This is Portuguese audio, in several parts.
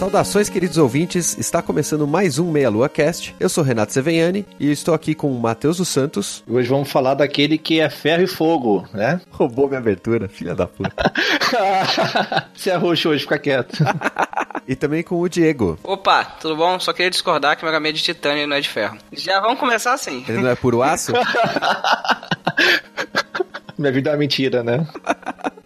Saudações, queridos ouvintes. Está começando mais um Meia Lua Cast. Eu sou Renato Seveniani e estou aqui com o Matheus dos Santos. Hoje vamos falar daquele que é ferro e fogo, né? Roubou minha abertura, filha da puta. Você é roxo hoje, fica quieto. e também com o Diego. Opa, tudo bom? Só queria discordar que o Mega é de titânio e não é de ferro. Já vamos começar assim. Ele não é puro aço? Minha vida é uma mentira, né?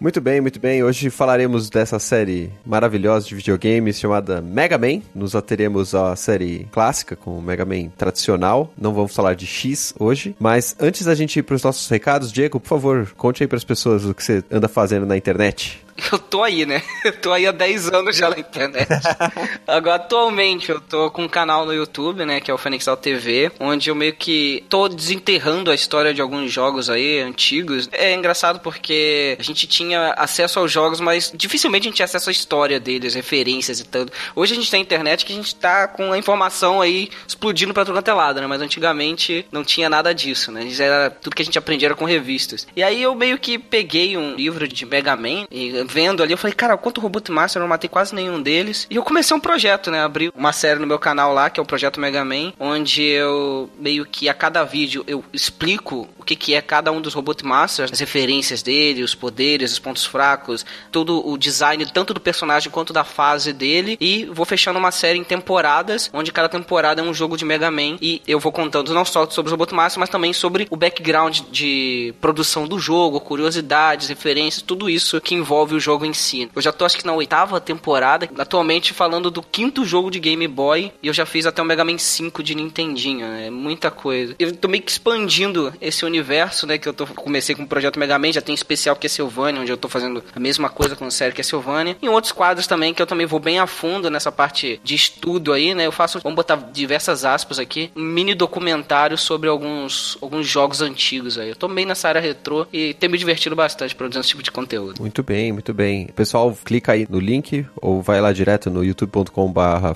Muito bem, muito bem. Hoje falaremos dessa série maravilhosa de videogames chamada Mega Man. Nos ateremos à série clássica com o Mega Man tradicional. Não vamos falar de X hoje. Mas antes da gente ir para os nossos recados, Diego, por favor, conte aí para as pessoas o que você anda fazendo na internet. Eu tô aí, né? Eu tô aí há 10 anos já na internet. Agora, atualmente, eu tô com um canal no YouTube, né? Que é o Fenixal TV, onde eu meio que tô desenterrando a história de alguns jogos aí, antigos. É engraçado porque a gente tinha acesso aos jogos, mas dificilmente a gente tinha acesso à história deles, referências e tanto. Hoje a gente tem internet que a gente tá com a informação aí explodindo pra tudo quanto é lado, né? Mas antigamente não tinha nada disso, né? Era tudo que a gente aprendia era com revistas. E aí eu meio que peguei um livro de Mega Man e vendo ali, eu falei, cara, quanto Robot Master, eu não matei quase nenhum deles. E eu comecei um projeto, né? Abri uma série no meu canal lá, que é o Projeto Mega Man, onde eu meio que a cada vídeo eu explico o que, que é cada um dos Robot Masters, as referências dele, os poderes, os pontos fracos, todo o design, tanto do personagem quanto da fase dele. E vou fechando uma série em temporadas, onde cada temporada é um jogo de Mega Man. E eu vou contando não só sobre os Robot Masters, mas também sobre o background de produção do jogo, curiosidades, referências, tudo isso que envolve o jogo em si. Eu já tô acho que na oitava temporada, atualmente falando do quinto jogo de Game Boy, e eu já fiz até o Mega Man 5 de Nintendinho, é muita coisa. Eu tô meio que expandindo esse universo, né, que eu tô comecei com o projeto Mega Man, já tem especial que é Silvânia, onde eu tô fazendo a mesma coisa com a série que é Silvânia, e outros quadros também que eu também vou bem a fundo nessa parte de estudo aí, né? Eu faço, vamos botar diversas aspas aqui, um mini documentário sobre alguns alguns jogos antigos aí. Eu tô bem nessa área retrô e tenho me divertido bastante produzindo esse tipo de conteúdo. Muito bem, muito bem. Pessoal, clica aí no link ou vai lá direto no youtube.com/barra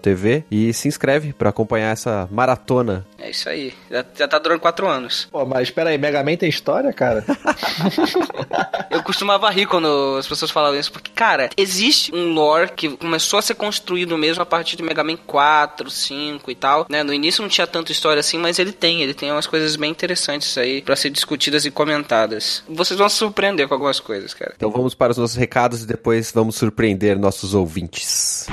TV e se inscreve para acompanhar essa maratona. É isso aí. Já, já tá durando quatro anos. Pô, mas espera aí, Mega Man tem história, cara? Eu costumava rir quando as pessoas falavam isso, porque, cara, existe um lore que começou a ser construído mesmo a partir de Mega Man 4, 5 e tal, né? No início não tinha tanta história assim, mas ele tem, ele tem umas coisas bem interessantes aí para ser discutidas e comentadas. Vocês vão se surpreender com algumas coisas, cara. Então vamos para os nossos recados e depois vamos surpreender nossos ouvintes.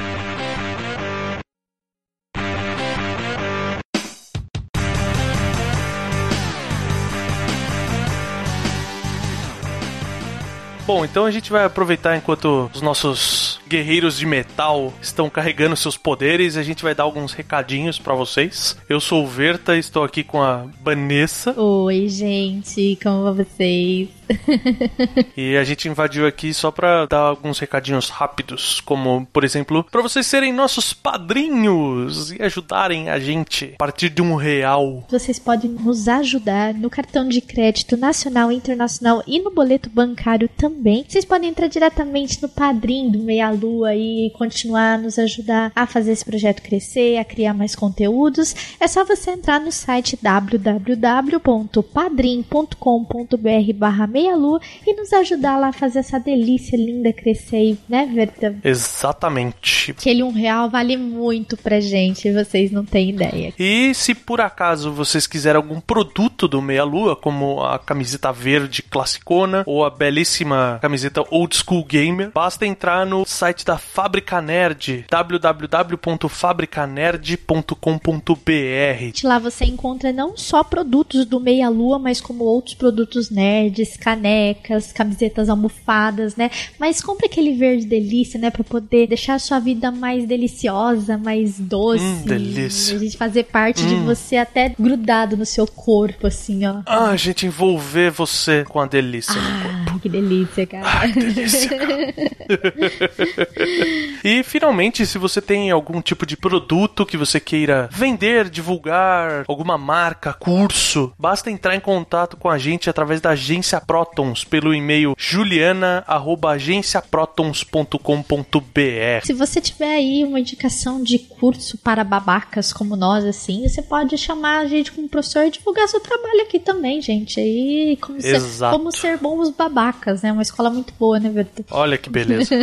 Bom, então a gente vai aproveitar enquanto os nossos guerreiros de metal estão carregando seus poderes, a gente vai dar alguns recadinhos para vocês. Eu sou o Verta, estou aqui com a Vanessa. Oi, gente, como vão vocês? e a gente invadiu aqui só para dar alguns recadinhos rápidos, como, por exemplo, para vocês serem nossos padrinhos e ajudarem a gente a partir de um real. Vocês podem nos ajudar no cartão de crédito nacional, internacional e no boleto bancário também. Vocês podem entrar diretamente no Padrim do Meia Lua e continuar a nos ajudar a fazer esse projeto crescer, a criar mais conteúdos. É só você entrar no site www.padrim.com.br barra meia lua e nos ajudar lá a fazer essa delícia linda crescer, né, Verta? Exatamente. Aquele um real vale muito pra gente, vocês não têm ideia. E se por acaso vocês quiserem algum produto do Meia Lua, como a camiseta verde classicona ou a belíssima camiseta Old School Gamer, basta entrar no site da Fábrica Nerd, www.fabricanerd.com.br. Lá você encontra não só produtos do Meia Lua, mas como outros produtos nerds, canecas, camisetas almofadas, né? Mas compre aquele verde delícia, né? Pra poder deixar a sua vida mais deliciosa, mais doce. Hum, delícia. A gente fazer parte hum. de você até grudado no seu corpo, assim, ó. Ah, a gente envolver você com a delícia ah, no corpo. Que delícia, cara. delícia, e finalmente, se você tem algum tipo de produto que você queira vender, divulgar, alguma marca, curso, basta entrar em contato com a gente através da agência Protons pelo e-mail juliana@agenciaprotons.com.br. Se você tiver aí uma indicação de curso para babacas como nós, assim, você pode chamar a gente como professor e divulgar seu trabalho aqui também, gente. Aí, como, ser, como ser bons babacas, né? Uma escola muito boa, né? Olha que beleza.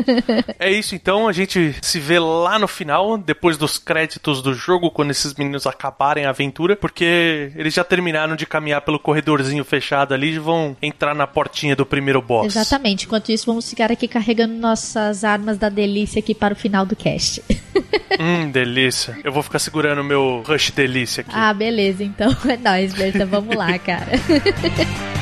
é isso então, a gente se vê lá no final, depois dos créditos do jogo, quando esses meninos acabarem a aventura, porque eles já terminaram de caminhar pelo corredorzinho fechado ali e vão entrar na portinha do primeiro boss. Exatamente. Enquanto isso, vamos ficar aqui carregando nossas armas da delícia aqui para o final do cast. Hum, delícia. Eu vou ficar segurando o meu Rush Delícia aqui. ah, beleza. Então é nóis, Berta. Vamos lá, cara.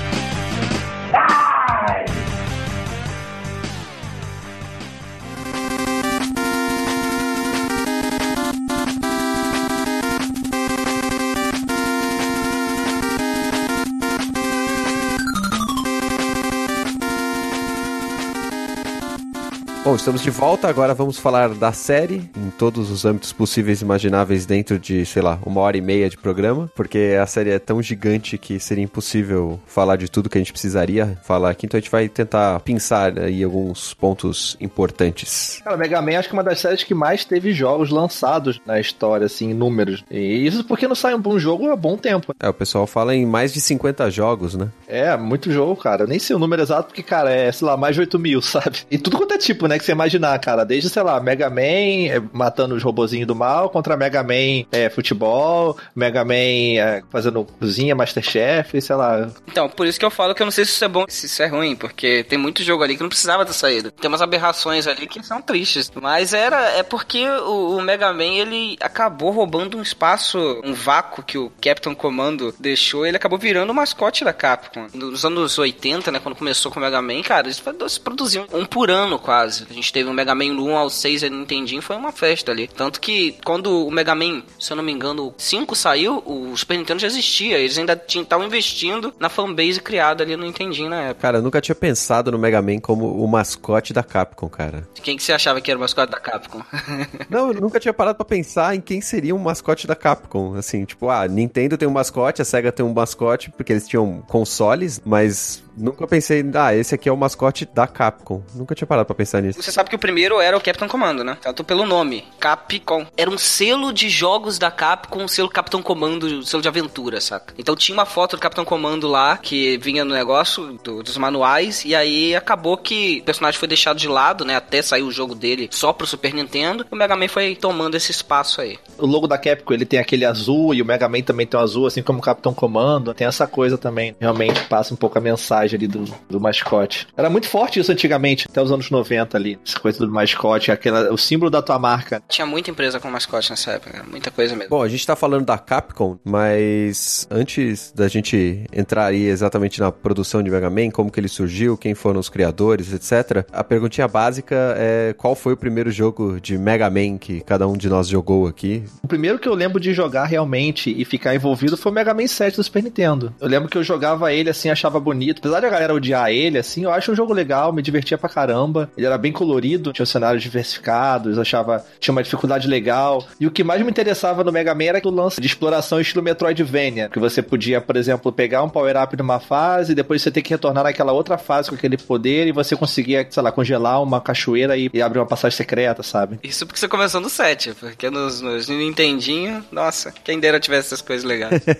Bom, estamos de volta. Agora vamos falar da série em todos os âmbitos possíveis e imagináveis dentro de, sei lá, uma hora e meia de programa, porque a série é tão gigante que seria impossível falar de tudo que a gente precisaria falar aqui. Então a gente vai tentar pensar aí alguns pontos importantes. Cara, Mega Man acho que é uma das séries que mais teve jogos lançados na história, assim, em números. E isso porque não sai um bom jogo há bom tempo. É, o pessoal fala em mais de 50 jogos, né? É, muito jogo, cara. Eu nem sei o número exato, porque, cara, é, sei lá, mais de 8 mil, sabe? E tudo quanto é tipo, né, que você imaginar, cara. Desde, sei lá, Mega Man é, matando os robozinhos do mal, contra Mega Man é, futebol, Mega Man é, fazendo cozinha, Masterchef, sei lá. Então, por isso que eu falo que eu não sei se isso é bom, se isso é ruim, porque tem muito jogo ali que não precisava ter saído. Tem umas aberrações ali que são tristes. Mas era, é porque o, o Mega Man, ele acabou roubando um espaço, um vácuo que o Captain Commando deixou, ele acabou virando o mascote da Capcom. Nos anos 80, né, quando começou com o Mega Man, cara, eles produziam um por ano quase. A gente teve o Mega Man do 1 ao 6 no Nintendinho, foi uma festa ali. Tanto que quando o Mega Man, se eu não me engano, o 5 saiu, o Super Nintendo já existia. Eles ainda estavam investindo na fanbase criada ali no Nintendinho na época. Cara, eu nunca tinha pensado no Mega Man como o mascote da Capcom, cara. Quem que você achava que era o mascote da Capcom? Não, eu nunca tinha parado pra pensar em quem seria um mascote da Capcom. Assim, tipo, ah, Nintendo tem um mascote, a Sega tem um mascote, porque eles tinham consoles, mas nunca pensei, ah, esse aqui é o mascote da Capcom. Nunca tinha parado pra pensar nisso. Você sabe que o primeiro era o Capitão Comando, né? Tanto pelo nome, Capcom. Era um selo de jogos da Capcom, um selo Capitão Comando, um selo de aventura, saca? Então tinha uma foto do Capitão Comando lá, que vinha no negócio do- dos manuais, e aí acabou que o personagem foi deixado de lado, né? Até sair o jogo dele só pro Super Nintendo, e o Mega Man foi tomando esse espaço aí. O logo da Capcom, ele tem aquele azul, e o Mega Man também tem um azul, assim como o Capitão Comando. Tem essa coisa também. Realmente passa um pouco a mensagem ali do, do mascote. Era muito forte isso antigamente, até os anos 90 ali. Essa coisa do mascote, aquela, o símbolo da tua marca. Tinha muita empresa com mascote nessa época, muita coisa mesmo. Bom, a gente tá falando da Capcom, mas antes da gente entrar aí exatamente na produção de Mega Man, como que ele surgiu, quem foram os criadores, etc. A perguntinha básica é qual foi o primeiro jogo de Mega Man que cada um de nós jogou aqui? O primeiro que eu lembro de jogar realmente e ficar envolvido foi o Mega Man 7 do Super Nintendo. Eu lembro que eu jogava ele assim, achava bonito. Apesar de a galera odiar ele, assim, eu acho um jogo legal, me divertia pra caramba. Ele era bem colorido, tinha cenários diversificados, achava. tinha uma dificuldade legal. E o que mais me interessava no Mega Man era o lance de exploração estilo Metroidvania. Que você podia, por exemplo, pegar um power-up numa fase, depois você ter que retornar naquela outra fase com aquele poder e você conseguia, sei lá, congelar uma cachoeira e, e abrir uma passagem secreta, sabe? Isso porque você começou no 7, porque nos, nos Nintendinho, nossa, quem dera tivesse essas coisas legais.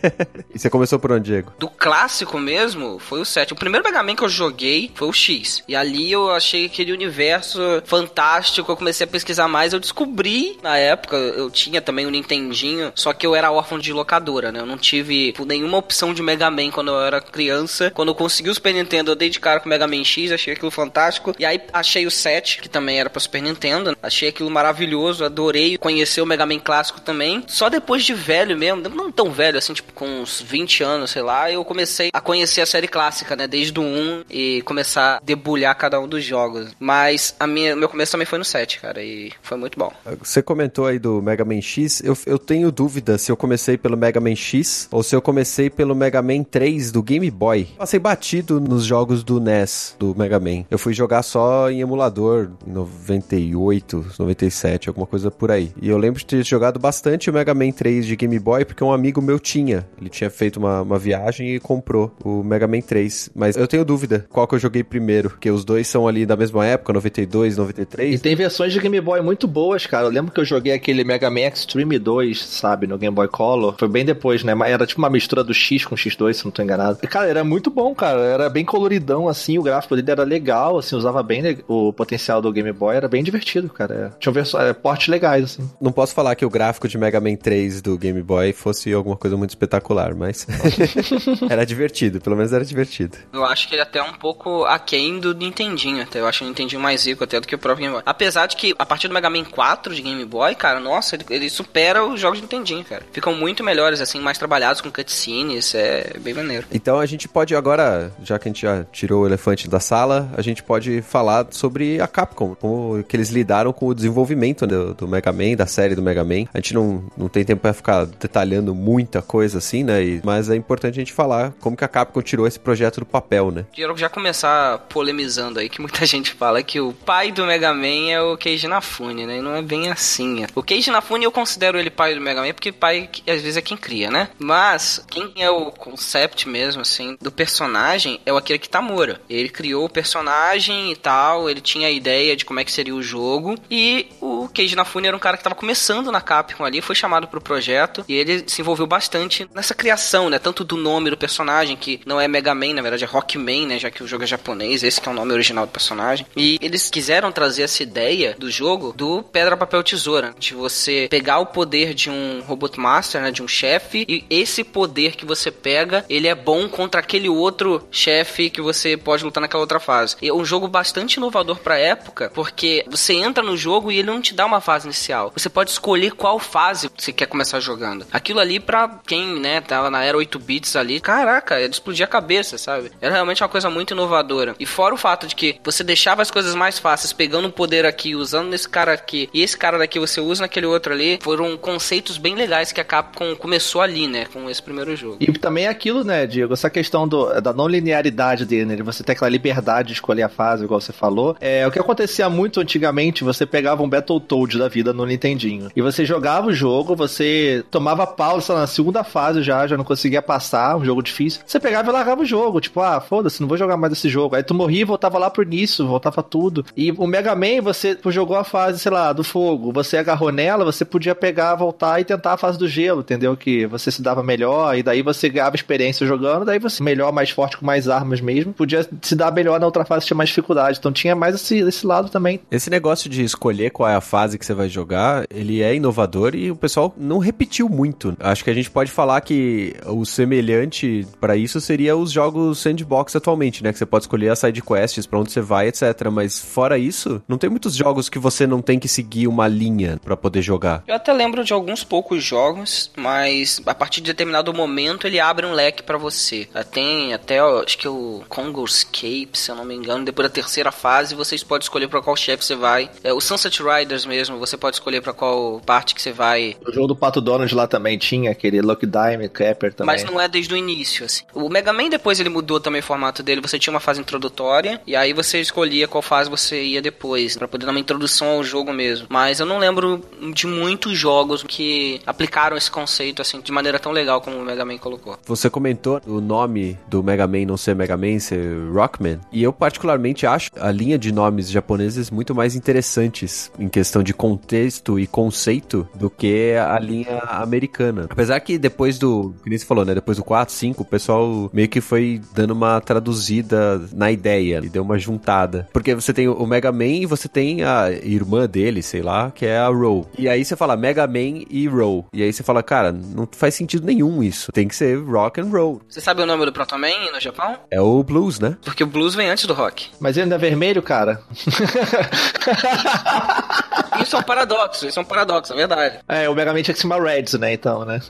E você começou por onde, Diego? Do clássico mesmo, foi o 7. O primeiro Mega Man que eu joguei foi o X. E ali eu achei aquele universo fantástico, eu comecei a pesquisar mais, eu descobri, na época, eu tinha também o Nintendinho, só que eu era órfão de locadora, né? Eu não tive nenhuma opção de Mega Man quando eu era criança. Quando eu consegui o Super Nintendo, eu dei de cara com o Mega Man X, achei aquilo fantástico. E aí achei o 7, que também era pra Super Nintendo. Achei aquilo maravilhoso, adorei conhecer o Mega Man clássico também. Só depois de velho mesmo, não tão velho assim, tipo com uns 20 anos, sei lá, eu comecei a conhecer a série clássica, né? Desde o 1 e começar a debulhar cada um dos jogos. Mas a minha, meu começo também foi no 7, cara, e foi muito bom. Você comentou aí do Mega Man X. Eu, eu tenho dúvida se eu comecei pelo Mega Man X ou se eu comecei pelo Mega Man 3 do Game Boy. Passei batido nos jogos do NES, do Mega Man. Eu fui jogar só em emulador em 98, 97, alguma coisa por aí. E eu lembro de ter jogado bastante o Mega Man 3 de Game Boy porque um amigo meu tinha. Ele tinha feito uma, uma viagem e comprou o Mega Man 3. Mas eu tenho dúvida qual que eu joguei primeiro, porque os dois são ali da mesma época, 92, 93. E tem versões de Game Boy muito boas, cara. Eu lembro que eu joguei aquele Mega Man Extreme 2, sabe, no Game Boy Color. Foi bem depois, né? Mas Era tipo uma mistura do X com X2, se não tô enganado. E, cara, era muito bom, cara. Era bem coloridão, assim. O gráfico dele era legal, assim. Usava bem o potencial do Game Boy. Era bem divertido, cara. Tinha versões, é, portes legais, assim. Não posso falar que o gráfico de Mega Man 3 do Game Boy fosse alguma coisa muito espetacular, mas era divertido, pelo menos era divertido. Eu acho que ele é até um pouco aquém do Nintendinho, até. Eu acho o Nintendinho mais rico até do que o próprio Game Boy. Apesar de que, a partir do Mega Man 4 de Game Boy, cara, nossa, ele, ele supera os jogos de Nintendinho, cara. Ficam muito melhores, assim, mais trabalhados com cutscenes, é bem maneiro. Então a gente pode agora, já que a gente já tirou o elefante da sala, a gente pode falar sobre a Capcom, como que eles lidaram com o desenvolvimento do, do Mega Man, da série do Mega Man. A gente não, não tem tempo pra ficar detalhando muita coisa assim, né? E- mas é importante a gente falar como que a Capcom tirou esse projeto do papel, né? Quero já começar polemizando aí, que muita gente fala que o pai do Mega Man é o Keiji Inafune, né? E não é bem assim. O Keiji Inafune eu considero ele pai do Mega Man, porque pai às vezes é quem cria, né? Mas quem é o concept mesmo, assim, do personagem é o Akira Kitamura. Ele criou o personagem e tal, ele tinha a ideia de como é que seria o jogo, e o Keiji Inafune era um cara que tava começando na Capcom ali, foi chamado pro projeto, e ele se envolveu bastante nessa criação, né? Tanto do nome do personagem, que não é Mega Man, na verdade é Rockman, né? Já que o jogo é japonês, esse que é o nome original do personagem. E eles quiseram trazer essa ideia do jogo do pedra, papel, tesoura. De você pegar o poder de um Robot Master, né? De um chefe, e esse poder que você pega, ele é bom contra aquele outro chefe que você pode lutar naquela outra fase. É um jogo bastante inovador pra época, porque você entra no jogo e ele não te dá uma fase inicial. Você pode escolher qual fase você quer começar jogando. Aquilo ali, pra quem, né, tava na era 8 bits ali, caraca, ele explodia a cabeça, sabe? Era realmente uma coisa muito inovadora. E fora o fato de que você deixava as coisas mais fáceis, pegando um poder aqui, usando nesse cara aqui, e esse cara daqui você usa naquele outro ali, foram conceitos bem legais que a Capcom começou ali, né, com esse primeiro jogo. E também é aquilo, né, Diego? Essa questão do, da não linearidade dele, né? Você ter aquela liberdade de escolher a fase, igual você falou. É, o que acontecia muito antigamente, você pegava um Battletoad da vida no Nintendinho. E você jogava o jogo, você tomava pausa na segunda fase já, já não conseguia passar, um jogo difícil. Você pegava e largava o jogo. Tipo, ah, foda-se, não vou jogar mais esse jogo. Aí tu morria e voltava lá pro início, voltava tudo. E o Mega Man, você jogou a fase, sei lá, do fogo. Você agarrou nela, você podia pegar, voltar e tentar a fase do gelo, entendeu? Que você se dava melhor, e daí você ganhava experiência jogando, daí você melhor, mais forte, com mais armas mesmo, podia se dar melhor na outra fase, tinha mais dificuldade. Então tinha mais esse, esse lado também. Esse negócio de escolher qual é a fase que você vai jogar, ele é inovador e o pessoal não repetiu muito. Acho que a gente pode falar que o semelhante pra isso seria os jogos sandbox atualmente, né? Que você pode escolher as side quests pra onde você vai, etc. Mas fora isso, não tem muitos jogos que você não tem que seguir uma linha pra poder jogar. Eu até lembro de alguns poucos jogos, mas a partir de determinado momento ele abre um leque pra você. Ah, Tem até, ó, acho que o Congo Escape, se eu não me engano, depois da terceira fase vocês podem escolher pra qual chefe você vai. É, o Sunset Riders mesmo, você pode escolher pra qual parte que você vai. O jogo do Pato Donald lá também tinha, aquele Lucky Dime, Capper também. Mas não é desde o início, assim. O Mega Man depois ele mudou também o formato dele. Você tinha uma fase introdutória e aí você escolhia qual fase você ia depois, Pra poder dar uma introdução ao jogo mesmo. Mas eu não lembro de muitos jogos que aplicaram esse conceito assim de maneira tão legal como o Mega Man colocou. Você comentou o nome do Mega Man não ser Mega Man, ser Rockman. E eu particularmente acho a linha de nomes japoneses muito mais interessantes em questão de contexto e conceito do que a linha americana. Apesar que depois do, que nem você falou, né, depois do 4, 5, o pessoal meio que foi dando uma traduzida na ideia e deu uma juntada. Porque você tem o Mega Man e você tem a irmã dele, sei lá, que é a Row. E aí você fala Mega Man e Row. E aí você fala, cara, não faz sentido nenhum isso. Tem que ser rock and roll. Você sabe o nome do Proto Man no Japão? É o blues, né? Porque o blues vem antes do rock. Mas ele não é vermelho, cara? Isso é um paradoxo, isso é um paradoxo, é verdade. É, o Mega Man tinha que se chamar Reds, né, então, né?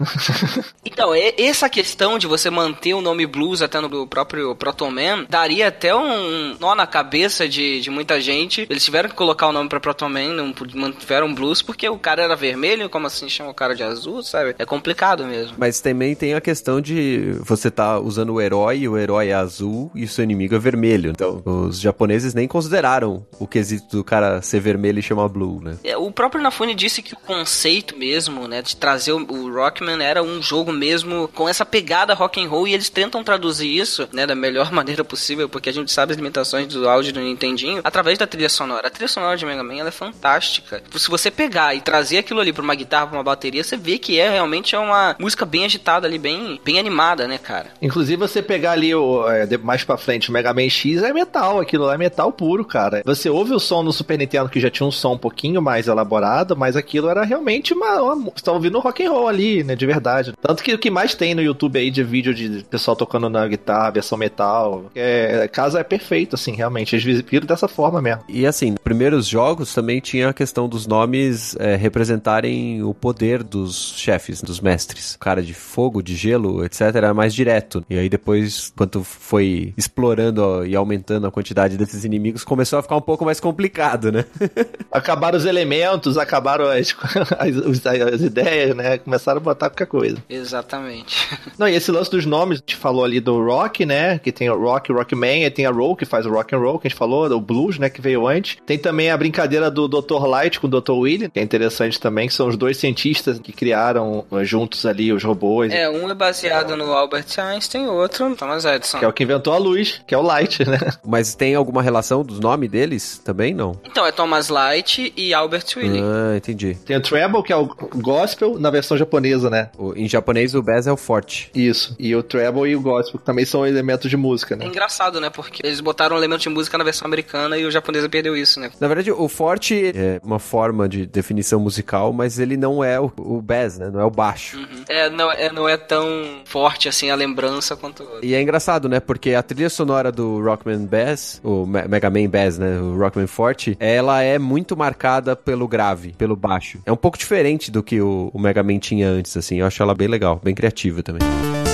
Então, essa questão de você manter o nome Blues até no próprio Proton Man daria até um nó na cabeça de, de muita gente. Eles tiveram que colocar o nome pra Proton Man, não mantiveram Blues porque o cara era vermelho, como assim chama o cara de azul, sabe? É complicado mesmo. Mas também tem a questão de você tá usando o herói, e o herói é azul e o seu inimigo é vermelho. Então, os japoneses nem consideraram o quesito do cara ser vermelho e chamar Blue, né? É, O próprio Nafune disse que o conceito mesmo, né, de trazer o, o Rockman era um jogo mesmo com essa pegada rock and roll e eles tentam traduzir isso, né, da melhor maneira possível, porque a gente sabe as limitações do áudio do Nintendinho através da trilha sonora. A trilha sonora de Mega Man ela é fantástica. Se você pegar e trazer aquilo ali pra uma guitarra, pra uma bateria, você vê que é realmente é uma música bem agitada ali, bem, bem animada, né, cara? Inclusive, você pegar ali o, é, mais pra frente o Mega Man X é metal, aquilo lá é metal puro, cara. Você ouve o som no Super Nintendo que já tinha um som um pouquinho mais elaborado, mas aquilo era realmente uma. uma você tá ouvindo rock and roll ali, né? De verdade. Tanto que o que mais tem no YouTube aí de vídeo de pessoal tocando na guitarra, versão metal. É, casa é perfeito, assim, realmente. Eles viram dessa forma mesmo. E assim, nos primeiros jogos também tinha a questão dos nomes é, representarem o poder dos chefes, dos mestres. O cara de fogo, de gelo, etc. era mais direto. E aí depois, quando foi explorando ó, e aumentando a quantidade desses inimigos, começou a ficar um pouco mais complicado, né? Acabaram os elementos, acabaram as, as, as ideias, né? Começaram a botar qualquer coisa. Exatamente. Não, e esse lance dos nomes, a gente falou ali do Rock, né? Que tem o Rock, o Rockman, e tem a Roll, que faz o Rock and Roll, que a gente falou, o Blues, né? Que veio antes. Tem também a brincadeira do Dr. Light com o Dr. Willy, que é interessante também, que são os dois cientistas que criaram eh, juntos ali os robôs. É, um é baseado no Albert Einstein, o outro no Thomas Edison. Que é o que inventou a luz, que é o Light, né? Mas tem alguma relação dos nomes deles também? Não. Então, é Thomas Light e Albert Willing. Ah, entendi. Tem o Treble, que é o Gospel na versão japonesa, né? O- em japonês, o Bass é o forte. Isso. E o Treble e o Gospel, que também são elementos de música, É né? engraçado, né? Porque eles botaram um elemento de música na versão americana e o japonês perdeu isso, né? Na verdade, o forte é uma forma de definição musical, mas ele não é o, o bass, né? Não é o baixo. Uhum. É não, é, não é tão forte assim a lembrança quanto. E é engraçado, né? Porque a trilha sonora do Rockman Bass, o Me- Mega Man Bass, né? O Rockman Forte, ela é muito marcada pelo grave, pelo baixo. É um pouco diferente do que o, o Mega Man tinha antes, assim. Eu acho ela bem legal, bem criativa também. Vamos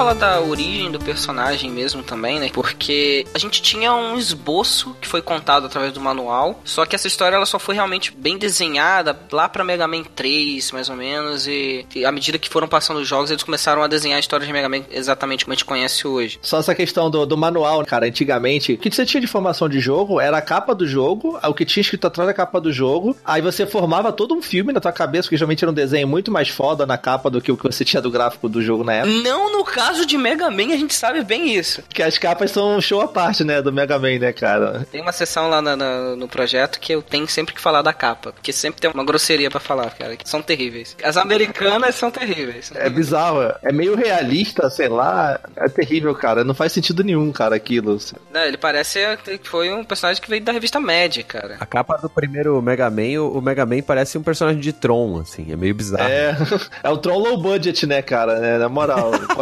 falar da origem do personagem mesmo também, né? Porque a gente tinha um esboço que foi contado através do manual, só que essa história ela só foi realmente bem desenhada lá pra Mega Man 3, mais ou menos, e, e à medida que foram passando os jogos, eles começaram a desenhar a história de Mega Man exatamente como a gente conhece hoje. Só essa questão do, do manual, cara, antigamente, o que você tinha de informação de jogo era a capa do jogo, o que tinha escrito atrás da capa do jogo, aí você formava todo um filme na tua cabeça, porque geralmente era um desenho muito mais foda na capa do que o que você tinha do gráfico do jogo na época. Não no caso de Mega Man, a gente sabe bem isso. Porque as capas são um show à parte, né, do Mega Man, né, cara? Tem uma sessão lá na- na- no projeto que eu tenho sempre que falar da capa, porque sempre tem uma grosseria pra falar, cara, que são terríveis. As americanas são terríveis. É bizarro, é meio realista, sei lá, é terrível, cara, não faz sentido nenhum, cara, aquilo. Não, ele parece que foi um personagem que veio da revista Mad, cara. A capa do primeiro Mega Man, o, Mega Man parece um personagem de Tron, assim. É meio bizarro. É, é o Tron low budget, né, cara, né, na moral,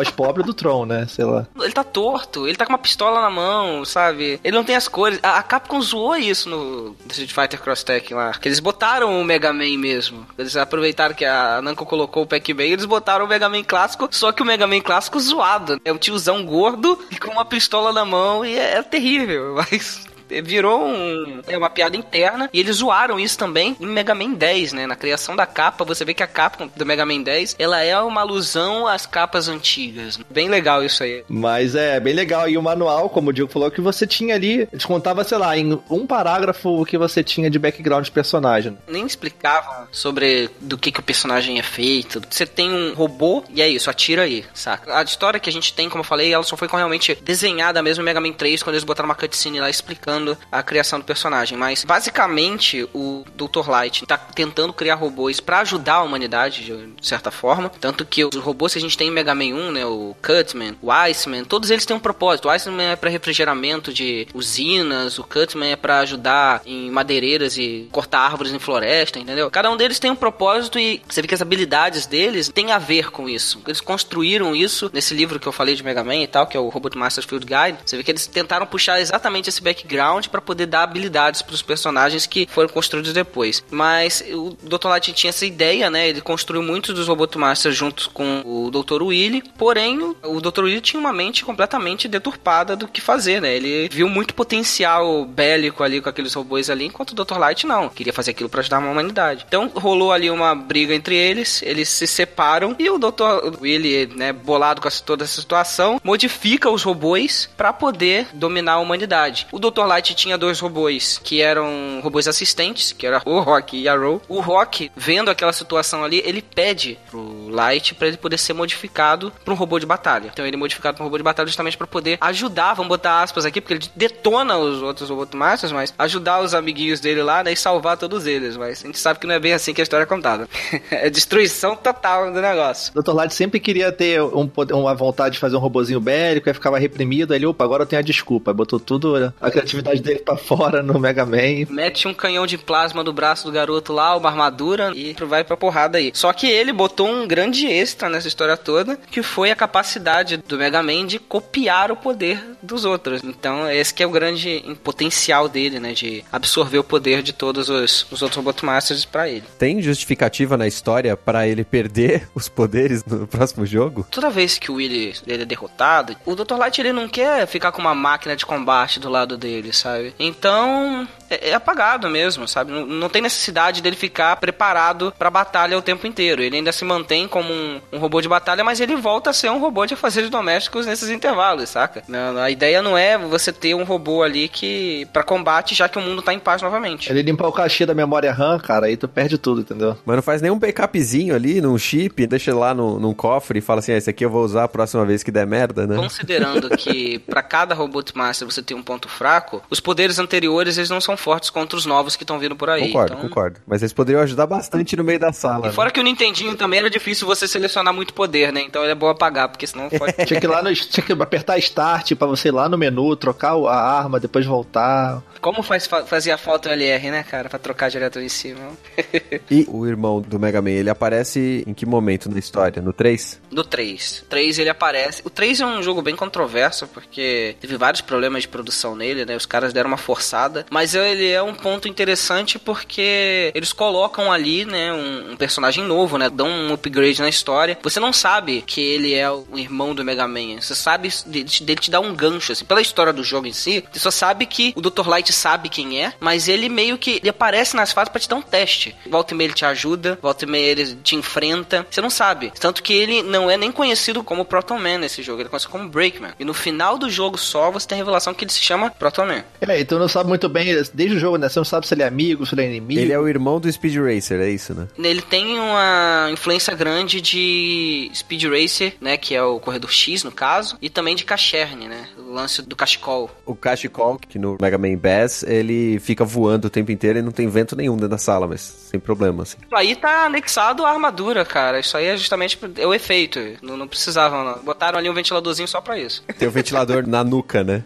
do Tron, né, sei lá. Ele tá torto, ele tá com uma pistola na mão, sabe? Ele não tem as cores. A, a Capcom zoou isso no Street Fighter Cross Tech lá. Que eles botaram o Mega Man mesmo. Eles aproveitaram que a Namco colocou o Pac-Man e eles botaram o Mega Man clássico, só que o Mega Man clássico zoado. É um tiozão gordo e com uma pistola na mão e é, é terrível, mas... Virou um, é uma piada interna e eles zoaram isso também em Mega Man 10, né? Na criação da capa, você vê que a capa do Mega Man 10 ela é uma alusão às capas antigas. Bem legal isso aí. Mas é bem legal. E o manual, como o Diego falou, que você tinha ali, te contava, sei lá, em um parágrafo o que você tinha de background de personagem. nem explicava sobre do que, que o personagem é feito. Você tem um robô e é isso, atira aí, saca? A história que a gente tem, como eu falei, ela só foi realmente desenhada mesmo em Mega Man 3, quando eles botaram uma cutscene lá explicando a criação do personagem. Mas basicamente o Dr. Light tá tentando criar robôs para ajudar a humanidade de certa forma. Tanto que os robôs que a gente tem em Mega Man 1, né? O Cutman, o Iceman, todos eles têm um propósito. O Iceman é para refrigeramento de usinas, o Cutman é para ajudar em madeireiras e cortar árvores em floresta, entendeu? Cada um deles tem um propósito e você vê que as habilidades deles têm a ver com isso. Eles construíram isso nesse livro que eu falei de Mega Man e tal, que é o Robot Master Field Guide. Você vê que eles tentaram puxar exatamente esse background para poder dar habilidades para os personagens que foram construídos depois. Mas o Dr. Light tinha essa ideia, né? Ele construiu muitos dos Robot Masters juntos com o Dr. Willy, porém o Dr. Willy tinha uma mente completamente deturpada do que fazer, né? Ele viu muito potencial bélico ali com aqueles robôs ali, enquanto o Dr. Light não, queria fazer aquilo para ajudar a humanidade. Então rolou ali uma briga entre eles, eles se separam e o Dr. Willy, né, bolado com toda essa situação, modifica os robôs para poder dominar a humanidade. O Dr. Light tinha dois robôs que eram robôs assistentes, que era o Rock e a Roll. O Rock, vendo aquela situação ali, ele pede pro Light para ele poder ser modificado para um robô de batalha. Então ele é modificado para um robô de batalha justamente para poder ajudar, vamos botar aspas aqui, porque ele detona os outros robôs masters, mas ajudar os amiguinhos dele lá, né, e salvar todos eles. Mas a gente sabe que não é bem assim que a história é contada. é destruição total do negócio. Dr. Light sempre queria ter um, uma vontade de fazer um robozinho bélico, aí ficava reprimido, aí ele, opa, agora eu tenho a desculpa. Botou tudo, a criatividade dele pra fora no Mega Man. Mete um canhão de plasma do braço do garoto lá, uma armadura, e vai pra porrada aí. Só que ele botou um grande extra nessa história toda, que foi a capacidade do Mega Man de copiar o poder dos outros. Então, esse que é o grande potencial dele, né? De absorver o poder de todos os, os outros Robot Masters pra ele. Tem justificativa na história para ele perder os poderes no próximo jogo? Toda vez que o Willy ele é derrotado, o Dr. Light ele não quer ficar com uma máquina de combate do lado dele, sabe? Então, é, é apagado mesmo, sabe? Não, não, tem necessidade dele ficar preparado pra batalha o tempo inteiro. Ele ainda se mantém como um, um robô de batalha, mas ele volta a ser um robô de fazer domésticos nesses intervalos, saca? Não, a ideia não é você ter um robô ali que para combate, já que o mundo tá em paz novamente. Ele limpa o cachê da memória RAM, cara, aí tu perde tudo, entendeu? Mas não faz nenhum backupzinho ali num chip, deixa lá no, num cofre e fala assim: ah, esse aqui eu vou usar a próxima vez que der merda, né? Considerando que para cada Robot Master você tem um ponto fraco, os poderes anteriores eles não são fortes contra os novos que estão vindo por aí. Concordo, então... concordo. Mas eles poderiam ajudar bastante no meio da sala. E né? fora que o Nintendinho também era difícil você selecionar muito poder, né? Então é bom apagar, porque senão pode... tinha que ir lá no, tinha que apertar Start pra você ir lá no menu, trocar a arma, depois voltar. Como faz, fazia falta o LR, né, cara? Pra trocar direto em cima. e o irmão do Mega Man, ele aparece em que momento na história? No 3? No 3. 3 ele aparece. O 3 é um jogo bem controverso, porque teve vários problemas de produção nele, né? Os caras deram uma forçada. Mas ele é um ponto interessante porque eles colocam ali, né, um, um personagem novo, né? Dão um upgrade na história. Você não sabe que ele é o irmão do Mega Man. Você sabe dele, te dar um gancho, assim. Pela história do jogo em si, você só sabe que o Dr. Light sabe quem é, mas ele meio que ele aparece nas fases para te dar um teste. Volta e meia ele te ajuda, volta e meia ele te enfrenta. Você não sabe. Tanto que ele não é nem conhecido como Proton Man nesse jogo, ele é conhecido como Breakman. E no final do jogo só você tem a revelação que ele se chama Proton Man. É, então não sabe muito bem, desde o jogo, né? Você não sabe se ele é amigo, se ele é inimigo. Ele é o irmão do Speed Racer, é isso, né? Ele tem uma influência grande de Speed Racer, né? Que é o corredor X, no caso, e também de Cacherne, né? O lance do cachecol. O cachecol, que no Mega Man Bass, ele fica voando o tempo inteiro e não tem vento nenhum dentro da sala, mas sem problema, assim. Aí tá anexado a armadura, cara. Isso aí é justamente é o efeito. Não, não precisavam, não. Botaram ali um ventiladorzinho só pra isso. Tem o um ventilador na nuca, né?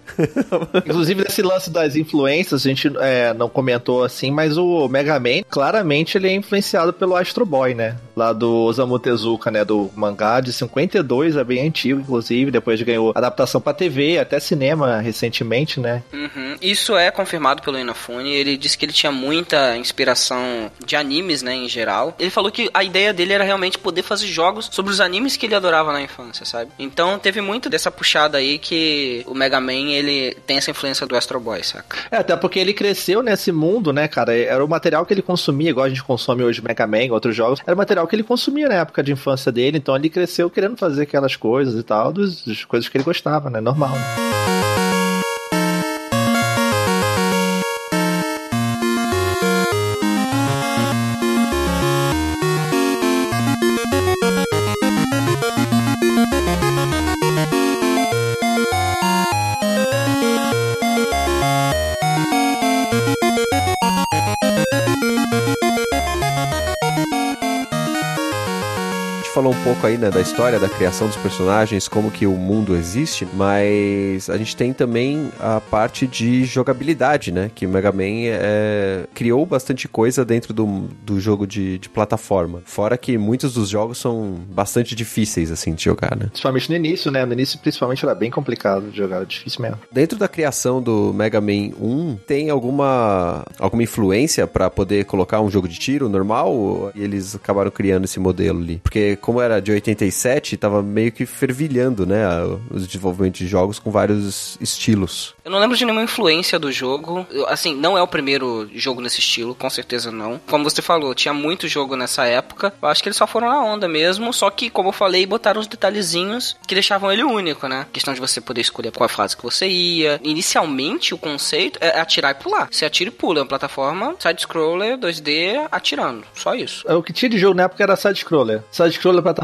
Inclusive, nesse lance das influências, a gente é, não comentou assim, mas o Mega Man, claramente, ele é influenciado pelo Astro Boy, né? Lá do Osamu Tezuka, né? Do mangá de 52, é bem antigo, inclusive. Depois ganhou adaptação pra TV, até cinema recentemente, né? Uhum. Isso é confirmado pelo Inafune. Ele disse que ele tinha muita inspiração de animes, né? Em geral. Ele falou que a ideia dele era realmente poder fazer jogos sobre os animes que ele adorava na infância, sabe? Então teve muito dessa puxada aí que o Mega Man, ele tem essa influência do Astro Boy, saca? É, até porque ele cresceu nesse mundo, né, cara? Era o material que ele consumia, igual a gente consome hoje Mega Man, outros jogos. Era o material que ele consumia na época de infância dele, então ele cresceu querendo fazer aquelas coisas e tal, das, das coisas que ele gostava, né? Normal, né? Pouco aí, né, da história, da criação dos personagens, como que o mundo existe, mas a gente tem também a parte de jogabilidade, né, que o Mega Man é, criou bastante coisa dentro do, do jogo de, de plataforma. Fora que muitos dos jogos são bastante difíceis, assim, de jogar, né. Principalmente no início, né, no início principalmente era bem complicado de jogar, era difícil mesmo. Dentro da criação do Mega Man 1, tem alguma, alguma influência para poder colocar um jogo de tiro normal? E eles acabaram criando esse modelo ali? Porque como era de 87, tava meio que fervilhando, né, os desenvolvimentos de jogos com vários estilos. Eu não lembro de nenhuma influência do jogo. Eu, assim, não é o primeiro jogo nesse estilo, com certeza não. Como você falou, tinha muito jogo nessa época. Eu acho que eles só foram na onda mesmo, só que, como eu falei, botaram uns detalhezinhos que deixavam ele único, né? A questão de você poder escolher qual fase que você ia. Inicialmente, o conceito é atirar e pular. Você atira e pula. É uma plataforma, side-scroller, 2D, atirando. Só isso. O que tinha de jogo na época era side-scroller. Side-scroller, plataforma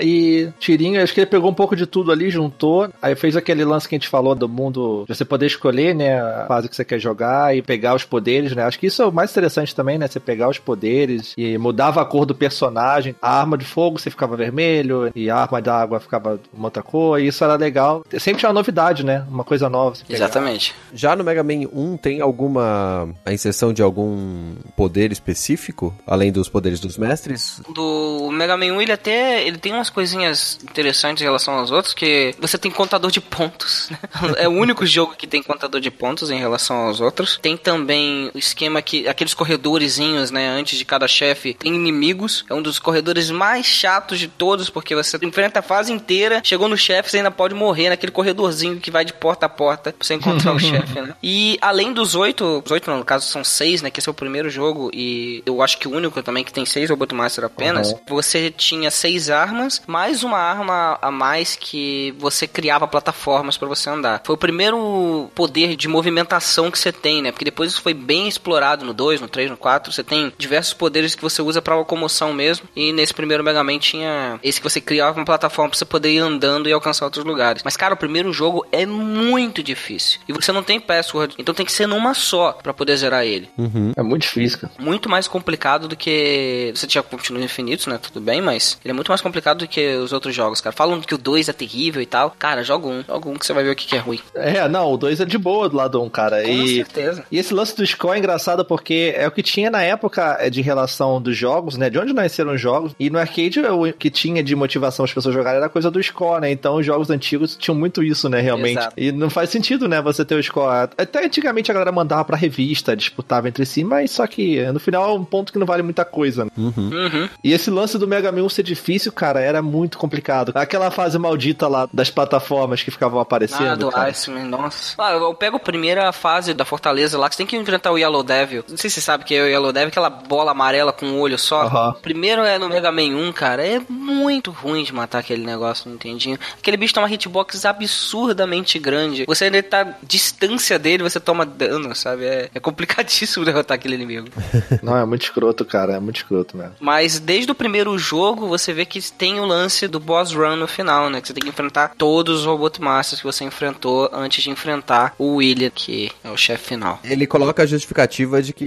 e tirinho. Acho que ele pegou um pouco de tudo ali, juntou. Aí fez aquele lance que a gente falou do mundo, de você poder escolher, né, a fase que você quer jogar e pegar os poderes, né? Acho que isso é o mais interessante também, né? Você pegar os poderes e mudava a cor do personagem. A arma de fogo você ficava vermelho e a arma da água ficava uma outra cor. E isso era legal. Sempre tinha uma novidade, né? Uma coisa nova. Exatamente. Já no Mega Man 1 tem alguma a inserção de algum poder específico, além dos poderes dos mestres? Do Mega Man 1, ele até ele tem umas coisinhas interessantes em relação aos outros, que você tem contador de pontos, né? É o único jogo que tem contador de pontos em relação aos outros. Tem também o esquema que aqueles corredorzinhos, né, antes de cada chefe, tem inimigos. É um dos corredores mais chatos de todos, porque você enfrenta a fase inteira, chegou no chefe, você ainda pode morrer naquele corredorzinho que vai de porta a porta pra você encontrar o chefe, né? E além dos oito, os oito não, no caso são seis, né, que esse é o primeiro jogo e eu acho que o único também que tem seis Robot Master apenas, uhum. você tinha seis armas, mais uma arma a mais que você criava plataformas para você andar. Foi o primeiro poder de movimentação que você tem, né? Porque depois isso foi bem explorado no 2, no 3, no 4. Você tem diversos poderes que você usa para locomoção mesmo. E nesse primeiro Mega Man tinha esse que você criava uma plataforma pra você poder ir andando e alcançar outros lugares. Mas, cara, o primeiro jogo é muito difícil. E você não tem password. Então tem que ser numa só para poder zerar ele. Uhum. É muito difícil, cara. Muito mais complicado do que. Você tinha continuos infinitos, né? Tudo bem, mas ele é muito mais complicado do que os outros jogos, cara. Falam que o 2 é terrível e tal. Cara, joga um. Joga um que você vai ver o que, que é ruim. É, não, o 2 é de boa do lado 1, um, cara. Com e, certeza. E esse lance do score é engraçado porque é o que tinha na época é, de relação dos jogos, né? De onde nasceram os jogos. E no arcade, o que tinha de motivação as pessoas jogarem era a coisa do score, né? Então os jogos antigos tinham muito isso, né? Realmente. Exato. E não faz sentido, né? Você ter o score. Até antigamente a galera mandava pra revista, disputava entre si, mas só que no final é um ponto que não vale muita coisa. Né? Uhum. Uhum. E esse lance do Mega Man ser difícil, cara, era muito complicado. Aquela fase maldita lá das plataformas que ficavam aparecendo. Ah, do cara. Iceman, nossa. Ah, eu pego a primeira fase da fortaleza lá, que você tem que enfrentar o Yellow Devil. Não sei se você sabe que é o Yellow Devil, aquela bola amarela com um olho só. Uhum. Primeiro é no Mega Man 1, cara. É muito ruim de matar aquele negócio, não entendi. Aquele bicho tem uma hitbox absurdamente grande. Você ainda tá distância dele, você toma dano, sabe? É, é complicadíssimo derrotar aquele inimigo. não, é muito escroto, cara. É muito escroto mesmo. Mas desde o primeiro jogo, você vê que tem o lance do boss run no final, né? Que você tem que enfrentar todos os Robot Masters que você enfrentou antes de enfrentar o William, que é o chefe final. Ele coloca a justificativa de que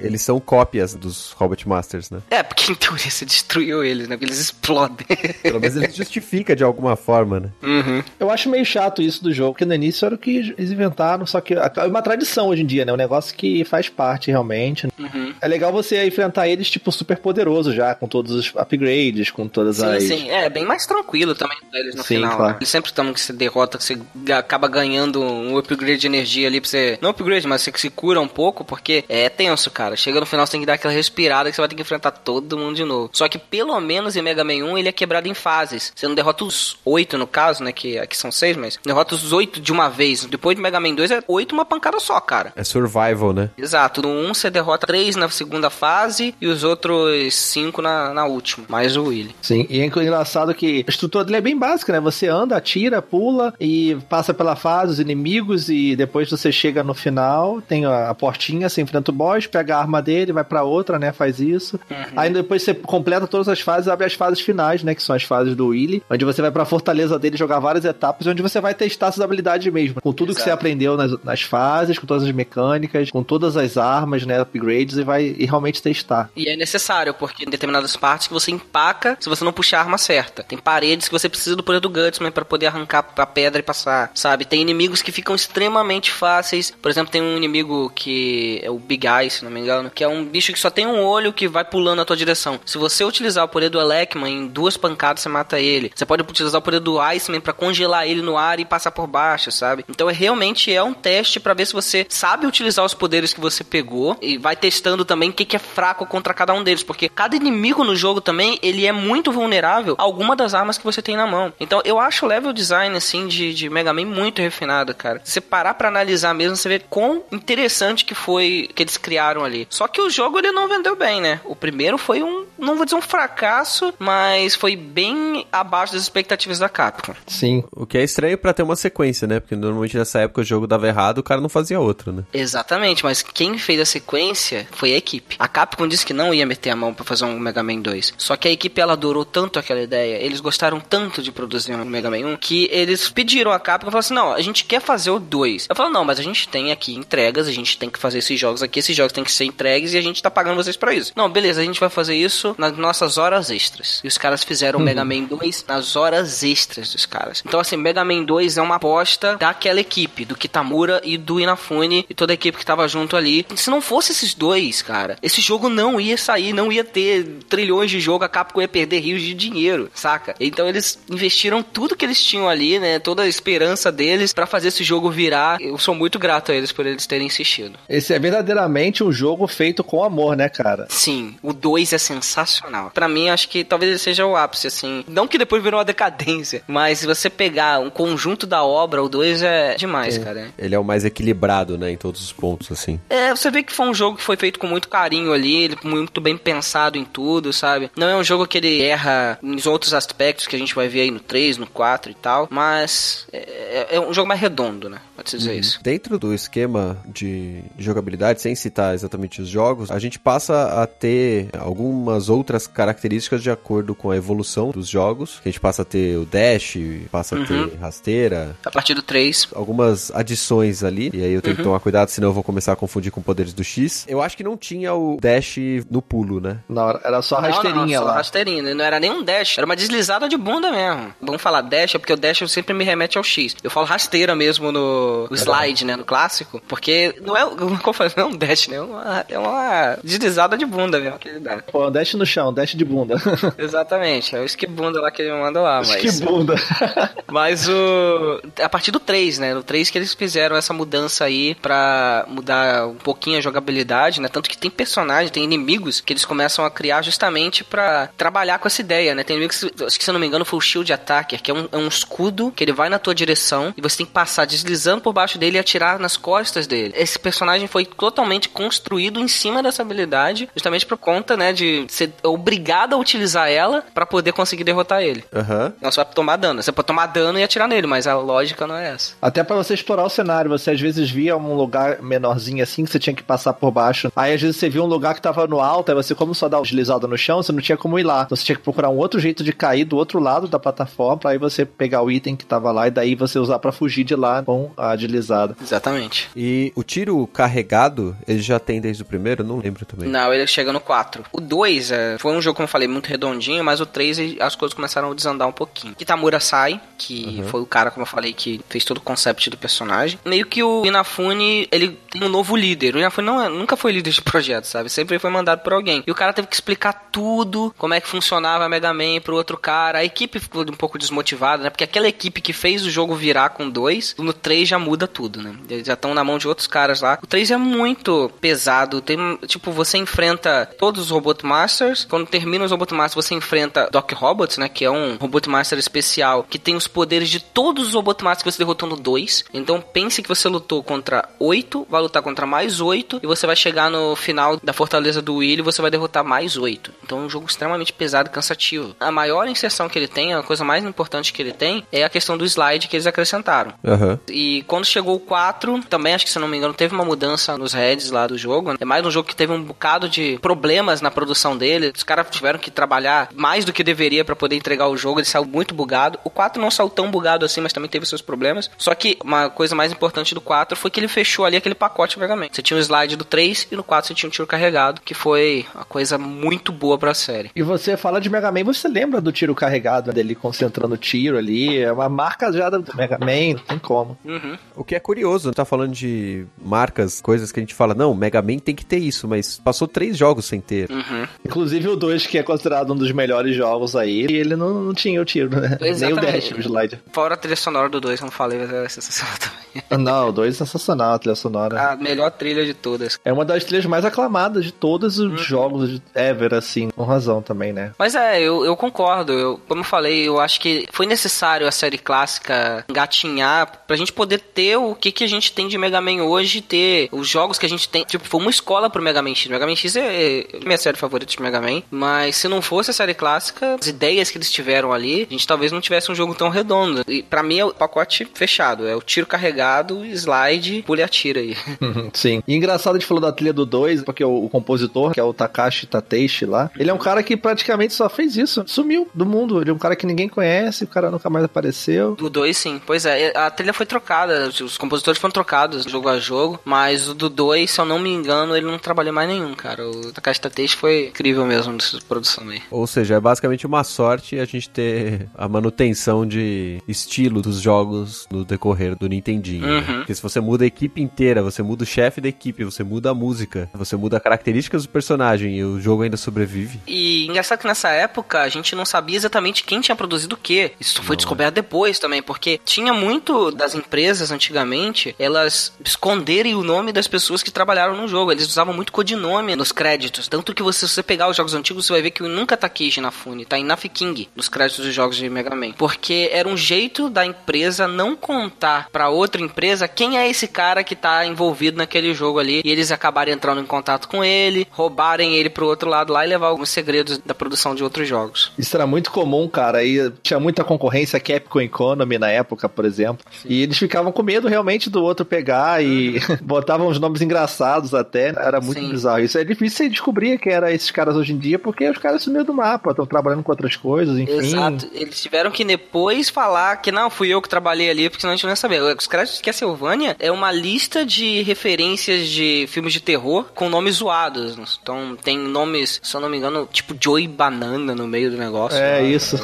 eles são cópias dos Robot Masters, né? É, porque em teoria você destruiu eles, né? Porque eles explodem. Pelo menos ele justifica de alguma forma, né? Uhum. Eu acho meio chato isso do jogo, porque no início era o que eles inventaram, só que é uma tradição hoje em dia, né? Um negócio que faz parte realmente. Uhum. É legal você enfrentar eles, tipo, super poderoso já, com todos os upgrades, com todas sim, as. Sim, é bem mais tranquilo também eles no Sim, final. claro. Né? Eles sempre estão que você derrota, que você acaba ganhando um upgrade de energia ali pra você. Não upgrade, mas você que se cura um pouco, porque é tenso, cara. Chega no final, você tem que dar aquela respirada que você vai ter que enfrentar todo mundo de novo. Só que pelo menos em Mega Man 1 ele é quebrado em fases. Você não derrota os oito no caso, né? Que aqui são seis, mas derrota os oito de uma vez. Depois de Mega Man 2 é oito uma pancada só, cara. É survival, né? Exato. No 1 você derrota três na segunda fase e os outros cinco na, na última. Mais o Willy. Sim, e é engraçado que a estrutura dele é bem básica, né? Você anda, atira, pula e passa pela fase, os inimigos, e depois você chega no final, tem a, portinha, você enfrenta o boss, pega a arma dele, vai pra outra, né? Faz isso. Aí depois você completa todas as fases, abre as fases finais, né? Que são as fases do Willy, onde você vai pra fortaleza dele jogar várias etapas, onde você vai testar suas habilidades mesmo. Com tudo que Exato. você aprendeu nas, nas fases, com todas as mecânicas, com todas as armas, né? Upgrades, e vai e realmente testar. E é necessário, porque em determinadas partes que você empata se você não puxar a arma certa. Tem paredes que você precisa do poder do Gutsman para poder arrancar a pedra e passar, sabe? Tem inimigos que ficam extremamente fáceis. Por exemplo, tem um inimigo que é o Big Eye, se não me engano, que é um bicho que só tem um olho que vai pulando na tua direção. Se você utilizar o poder do Elecman em duas pancadas, você mata ele. Você pode utilizar o poder do Iceman para congelar ele no ar e passar por baixo, sabe? Então é realmente é um teste para ver se você sabe utilizar os poderes que você pegou e vai testando também o que, que é fraco contra cada um deles, porque cada inimigo no jogo também ele é muito vulnerável a alguma das armas que você tem na mão. Então eu acho o level design assim de, de Mega Man muito refinado, cara. Se você parar para analisar mesmo, você vê quão interessante que foi que eles criaram ali. Só que o jogo ele não vendeu bem, né? O primeiro foi um, não vou dizer um fracasso, mas foi bem abaixo das expectativas da Capcom. Sim. O que é estranho para ter uma sequência, né? Porque normalmente nessa época o jogo dava errado, o cara não fazia outro, né? Exatamente, mas quem fez a sequência foi a equipe. A Capcom disse que não ia meter a mão para fazer um Mega Man 2. Só que a equipe ela adorou tanto aquela ideia, eles gostaram tanto de produzir um Mega Man 1 que eles pediram a Capcom e falaram assim: "Não, a gente quer fazer o 2". Eu falo: "Não, mas a gente tem aqui entregas, a gente tem que fazer esses jogos aqui, esses jogos têm que ser entregues e a gente tá pagando vocês para isso". Não, beleza, a gente vai fazer isso nas nossas horas extras. E os caras fizeram o Mega Man 2 nas horas extras dos caras. Então assim, Mega Man 2 é uma aposta daquela equipe, do Kitamura e do Inafune e toda a equipe que tava junto ali. Se não fosse esses dois, cara, esse jogo não ia sair, não ia ter trilhões de jogo, a Capcom ia perder rios de dinheiro, saca? Então eles investiram tudo que eles tinham ali, né? Toda a esperança deles para fazer esse jogo virar. Eu sou muito grato a eles por eles terem insistido. Esse é verdadeiramente um jogo feito com amor, né, cara? Sim, o 2 é sensacional. Para mim, acho que talvez ele seja o ápice, assim. Não que depois virou uma decadência, mas se você pegar um conjunto da obra, o 2 é demais, cara. Ele é o mais equilibrado, né, em todos os pontos, assim. É, você vê que foi um jogo que foi feito com muito carinho ali, ele muito bem pensado em tudo, sabe? Não é um jogo que ele erra nos outros aspectos que a gente vai ver aí no 3, no 4 e tal, mas é, é um jogo mais redondo, né? Pode-se dizer isso. Dentro do esquema de jogabilidade, sem citar exatamente os jogos, a gente passa a ter algumas outras características de acordo com a evolução dos jogos. A gente passa a ter o dash, passa a ter rasteira, A partir do 3, algumas adições ali, e aí eu tenho que tomar cuidado, senão eu vou começar a confundir com poderes do X. Eu acho que não tinha o dash no pulo, né? Na hora, era só a rasteirinha não, não, só lá. Rasteirinha, né? não era nem um dash, era uma deslizada de bunda mesmo. Vamos falar dash, é porque o dash sempre me remete ao X. Eu falo rasteira mesmo no, slide, né, no clássico, porque não é, como eu falei, não é um dash, né, é uma, é uma deslizada de bunda mesmo que ele dá. Pô, um dash no chão, dash de bunda. Exatamente, é o esquibunda lá que ele manda lá, mas... que bunda. Mas o. A partir do 3, né? No 3 que eles fizeram essa mudança aí pra mudar um pouquinho a jogabilidade, né? Tanto que tem personagens, tem inimigos que eles começam a criar justamente pra trabalhar com essa ideia, né? Tem inimigos, que, acho que se eu não me engano, foi o Shield Attacker, que é um, é um escudo que ele vai na tua direção e você tem que passar deslizando por baixo dele e atirar nas costas dele. Esse personagem foi totalmente construído em cima dessa habilidade, justamente por conta, né? De ser obrigado a utilizar ela pra poder conseguir derrotar ele. Aham. Não só pra tomar dano. Você pode tomar dano e atirar nele, mas a lógica não é essa. Até pra você explorar o cenário, você às vezes via um lugar menorzinho assim que você tinha que passar por baixo. Aí às vezes você via um lugar que tava no alto, aí você, como só dá uma deslizada no chão, você não tinha como ir lá. Então você tinha que procurar um outro jeito de cair do outro lado da plataforma, pra aí você pegar o item que tava lá e daí você usar pra fugir de lá com a deslizada. Exatamente. E o tiro carregado, ele já tem desde o primeiro? Eu Não lembro também. Não, ele chega no 4. O 2 é, foi um jogo, como eu falei, muito redondinho, mas o 3 ele- as coisas começaram a desandar um pouquinho. Kitamura Sai, que foi o cara, como eu falei, que fez todo o concept do personagem. Meio que o Inafune, ele tem um novo líder. O Inafune não é- nunca foi líder de projeto, sabe? Sempre foi mandado por alguém. E o cara teve que explicar tudo, como é que funcionava Mega Man pro outro cara. A equipe ficou um pouco desmotivada, né? Porque aquela equipe que fez o jogo virar com dois, no 3 já muda tudo, né? Eles já estão na mão de outros caras lá. O 3 é muito pesado. Tem, tipo, você enfrenta todos os Robot Masters. Quando termina os Robot Masters, você enfrenta Doc Robots, né? Que é um Robot Master especial que tem os poderes de todos os Robot Masters que você derrotou no 2. Então pense que você lutou contra 8, vai lutar contra mais 8 e você vai chegar no final da Fortaleza do Willy e você vai derrotar mais 8. Então é um jogo extremamente pesado e cansativo. A maior inserção que ele tem, a coisa mais importante que ele tem, é a questão do slide que eles acrescentaram. Aham. E quando chegou o 4, também acho que se não me engano, teve uma mudança nos heads lá do jogo. Né? É mais um jogo que teve um bocado de problemas na produção dele. Os caras tiveram que trabalhar mais do que deveria para poder entregar o jogo. Ele saiu muito bugado. O 4 não saiu tão bugado assim, mas também teve seus problemas. Só que uma coisa mais importante do 4 foi que ele fechou ali aquele pacote Man. Você tinha o slide do 3 e no 4 você tinha um tiro carregado, que foi uma coisa muito boa pra série. E você fala de Mega Man, você lembra do tiro carregado dele concentrando o tiro ali? É uma marca já do Mega Man, não tem como. Uhum. O que é curioso, tá falando de marcas, coisas que a gente fala, não, Mega Man tem que ter isso, mas passou três jogos sem ter. Uhum. Inclusive o 2, que é considerado um dos melhores jogos aí, e ele não, não tinha o tiro, né? Nem o Exatamente. dash, o slide. Fora a trilha sonora do 2, como falei, mas é sensacional também. Não, o 2 é sensacional, a trilha sonora. A melhor trilha de todas. É uma das trilhas mais aclamadas de todos os jogos de ever, assim, com razão também, né? Mas é, eu, eu concordo. Eu, como eu falei, eu acho que foi necessário a série clássica engatinhar pra gente poder ter o que, que a gente tem de Mega Man hoje, ter os jogos que a gente tem. Tipo, foi uma escola pro Mega Man X. Mega Man X é, é minha série favorita de Mega Man, mas se não fosse a série clássica, as ideias que eles tiveram ali, a gente talvez não tivesse um jogo tão redondo. E pra mim é o pacote fechado. É o tiro carregado, slide, pule atira aí. Sim. E engraçado a gente falou da trilha do 2, porque o, o compositor, que é o Takashi Tateishi lá, ele é um cara que praticamente só fez isso. Sumiu do mundo. Ele é um cara que ninguém conhece, o cara nunca mais apareceu. Do 2, sim. Pois é, a trilha foi trocada, os compositores foram trocados jogo a jogo, mas o do 2, se eu não me engano, ele não trabalhou mais nenhum, cara. O Takashi Tateishi foi incrível mesmo nessa produção aí. Ou seja, é basicamente uma sorte a gente ter a manutenção de estilo dos jogos no decorrer do Nintendinho. né? Uhum. Porque se você muda a equipe inteira, você muda o chefe da equipe, você muda a música, você muda características do personagem e o jogo ainda sobrevive. E engraçado que nessa época a gente não sabia exatamente quem tinha produzido o quê. Isso foi descoberto depois também, porque tinha muito das empresas antigamente, elas esconderem o nome das pessoas que trabalharam no jogo. Eles usavam muito codinome nos créditos. Tanto que você, se você pegar os jogos antigos, você vai ver que nunca tá Keiji Inafune, tá Inafi King nos créditos dos jogos de Mega Man. Porque era um jeito da empresa não contar pra outra empresa quem é esse cara que tá envolvido naquele jogo ali. E eles acabarem entrando em contato com ele, roubarem ele pro outro lado lá e levar alguns segredos da produção de outros jogos. Isso era muito comum, cara. E tinha muita concorrência, Capcom Economy na época, por exemplo. E eles ficavam com medo realmente do outro pegar e botavam os nomes engraçados até. Era muito Sim. bizarro. Isso é difícil você descobrir quem eram esses caras hoje em dia, porque os caras sumiram do mapa, estão trabalhando com outras coisas, enfim. Exato. Eles tiveram que depois falar que não, fui eu que trabalhei ali, porque senão a gente não ia saber. Os créditos de Castlevania é uma lista de referências de filmes de terror com nomes zoados. Então tem nomes, se eu não me engano, tipo Joey Banana no meio do negócio. É lá. isso.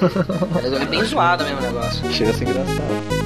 É bem zoado mesmo o negócio. Chega a ser engraçado.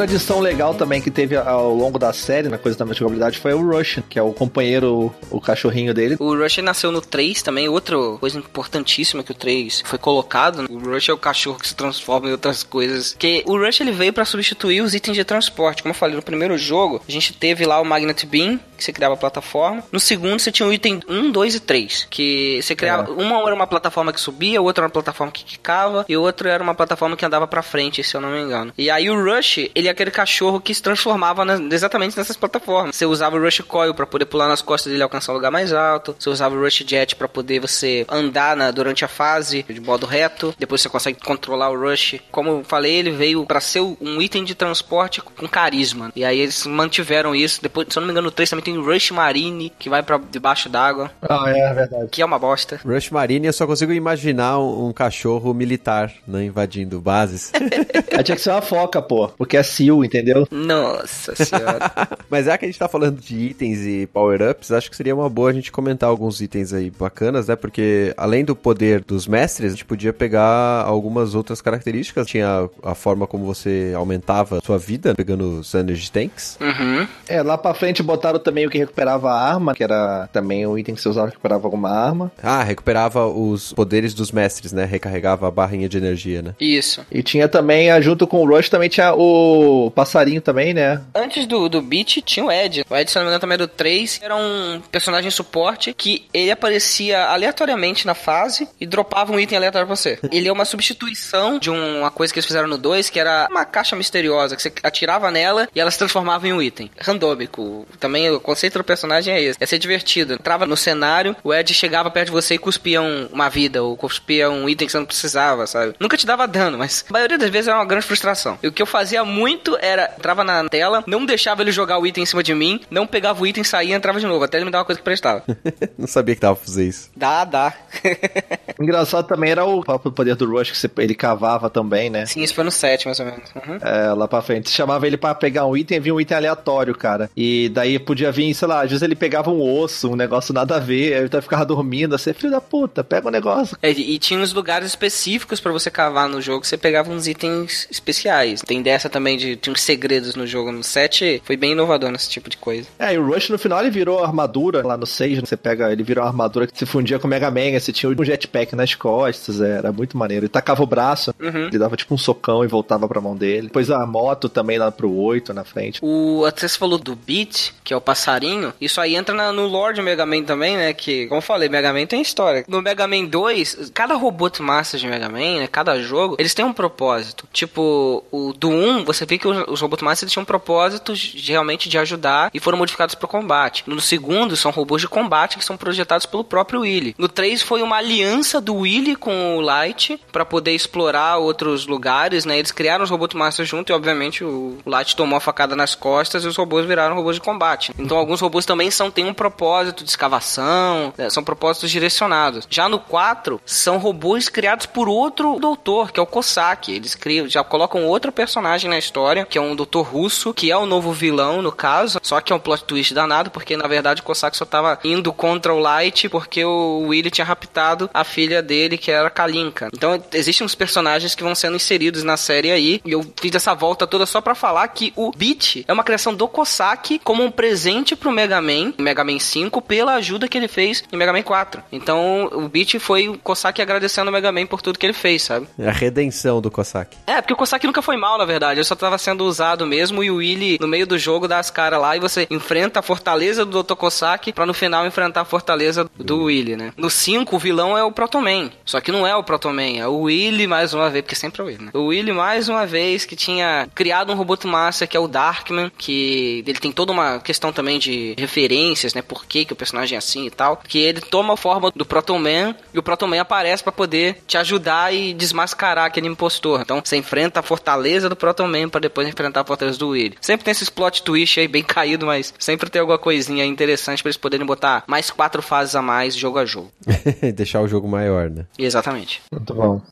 Outra adição legal também que teve ao longo da série, na coisa da jogabilidade, foi o Rush, que é o companheiro, o cachorrinho dele. O Rush nasceu no 3 também, outra coisa importantíssima que o 3 foi colocado. né? O Rush é o cachorro que se transforma em outras coisas. Que o Rush ele veio pra substituir os itens de transporte. Como eu falei, no primeiro jogo, a gente teve lá o Magnet Beam, que você criava a plataforma. No segundo, você tinha o item 1, 2 e 3, que você criava. Uma era uma plataforma que subia, outra era uma plataforma que quicava, e outra era uma plataforma que andava pra frente, se eu não me engano. E aí o Rush, ele é aquele cachorro que se transformava na- exatamente nessas plataformas. Você usava o Rush Coil pra poder pular nas costas dele e alcançar um lugar mais alto. Você usava o Rush Jet pra poder você andar na- durante a fase de modo reto. Depois você consegue controlar o Rush. Como eu falei, ele veio pra ser um item de transporte com carisma. E aí eles mantiveram isso. Depois, se eu não me engano, no 3 também tem o Rush Marine, que vai pra debaixo d'água, Ah, é verdade. que é uma bosta. Rush Marine, eu só consigo imaginar um, um cachorro militar, né, invadindo bases. Aí tinha que ser uma foca, pô, porque é SEAL, entendeu? Nossa senhora. Mas já que a gente tá falando de itens e power-ups, acho que seria uma boa a gente comentar alguns itens aí bacanas, né? Porque além do poder dos mestres, a gente podia pegar algumas outras características. Tinha a forma como você aumentava sua vida, pegando os Energy Tanks. uhum. É, lá pra frente botaram também o que recuperava a arma, que era também o item que você usava que recuperava alguma arma. Ah, recuperava os poderes dos mestres, né? Recarregava a barrinha de energia, né? Isso. E tinha também, junto com o Rush, também tinha o o passarinho também, né? Antes do, do Beat tinha o Ed. O Ed, se não me engano, também é do 3. Era um personagem suporte que ele aparecia aleatoriamente na fase e dropava um item aleatório pra você. Ele é uma substituição de uma coisa que eles fizeram no 2, que era uma caixa misteriosa, que você atirava nela e ela se transformava em um item. Randômico. Também o conceito do personagem é esse. É ser divertido. Entrava no cenário, o Ed chegava perto de você e cuspia um, uma vida, ou cuspia um item que você não precisava, sabe? Nunca te dava dano, mas a maioria das vezes era uma grande frustração. E o que eu fazia muito era, entrava na tela, não deixava ele jogar o item em cima de mim, não pegava o item, saía e entrava de novo, até ele me dar uma coisa que prestava. não sabia que dava pra fazer isso. Dá, dá. Engraçado também era o próprio poder do Rush, que você, ele cavava também, né? Sim, isso foi no 7, mais ou menos. Uhum. É, lá pra frente. Você chamava ele para pegar um item, vinha um item aleatório, cara. E daí podia vir, sei lá, às vezes ele pegava um osso, um negócio nada a ver, aí ele ficava dormindo, assim, filho da puta, pega o um negócio. É, e tinha uns lugares específicos para você cavar no jogo, você pegava uns itens especiais. Tem dessa também de tinha uns segredos no jogo. No 7 foi bem inovador nesse tipo de coisa. É, e o Rush no final ele virou armadura, lá no 6, você pega, ele virou uma armadura que se fundia com o Mega Man, você tinha um jetpack nas costas, é, era muito maneiro. Ele tacava o braço, uhum. ele dava tipo um socão e voltava pra mão dele. Depois a moto também lá pro 8 na frente. O, até você falou do Beat, que é o passarinho, isso aí entra na, no Lord Mega Man também, né? Que, como eu falei, Mega Man tem história. No Mega Man 2, cada Robot Master de Mega Man, né? Cada jogo, eles têm um propósito. Tipo, o do 1, você vê que os, os Robot Masters tinham um propósito realmente de ajudar e foram modificados para combate. No segundo, são robôs de combate que são projetados pelo próprio Willy. No 3 foi uma aliança do Willy com o Light para poder explorar outros lugares, né? Eles criaram os Robot Masters junto e, obviamente, o Light tomou a facada nas costas e os robôs viraram robôs de combate. Então, alguns robôs também são, têm um propósito de escavação, né? são propósitos direcionados. Já no 4, são robôs criados por outro doutor, que é o Cossack. Eles criam, já colocam outro personagem na história, que é um doutor russo, que é o novo vilão, no caso. Só que é um plot twist danado, porque na verdade o Cossack só tava indo contra o Light porque o Willy tinha raptado a filha dele, que era Kalinka. Então, existem uns personagens que vão sendo inseridos na série aí, e eu fiz essa volta toda só para falar que o Beat é uma criação do Cossack como um presente pro Mega Man, Mega Man 5, pela ajuda que ele fez em Mega Man 4. Então, o Beat foi o Cossack agradecendo o Mega Man por tudo que ele fez, sabe? É a redenção do Cossack. É, porque o Cossack nunca foi mal, na verdade. Ele só tava sendo usado mesmo e o Willy, no meio do jogo, dá as caras lá e você enfrenta a fortaleza do Dr. Cossack pra no final enfrentar a fortaleza do Willy, né? No 5, o vilão é o Protoman. Só que não é o Protoman, é o Willy mais uma vez, porque sempre é o Willy, né? O Willy mais uma vez que tinha criado um robô master que é o Darkman, que ele tem toda uma questão também de referências, né? Por que, que o personagem é assim e tal. Que ele toma a forma do Protoman e o Protoman aparece para poder te ajudar e desmascarar aquele impostor. Então você enfrenta a fortaleza do Protoman para depois enfrentar a fortaleza do Willy. Sempre tem esses plot twist aí bem caído, mas sempre tem alguma coisinha interessante para eles poderem botar mais quatro fases a mais jogo a jogo. Deixar o jogo maior, né? Exatamente. Muito bom.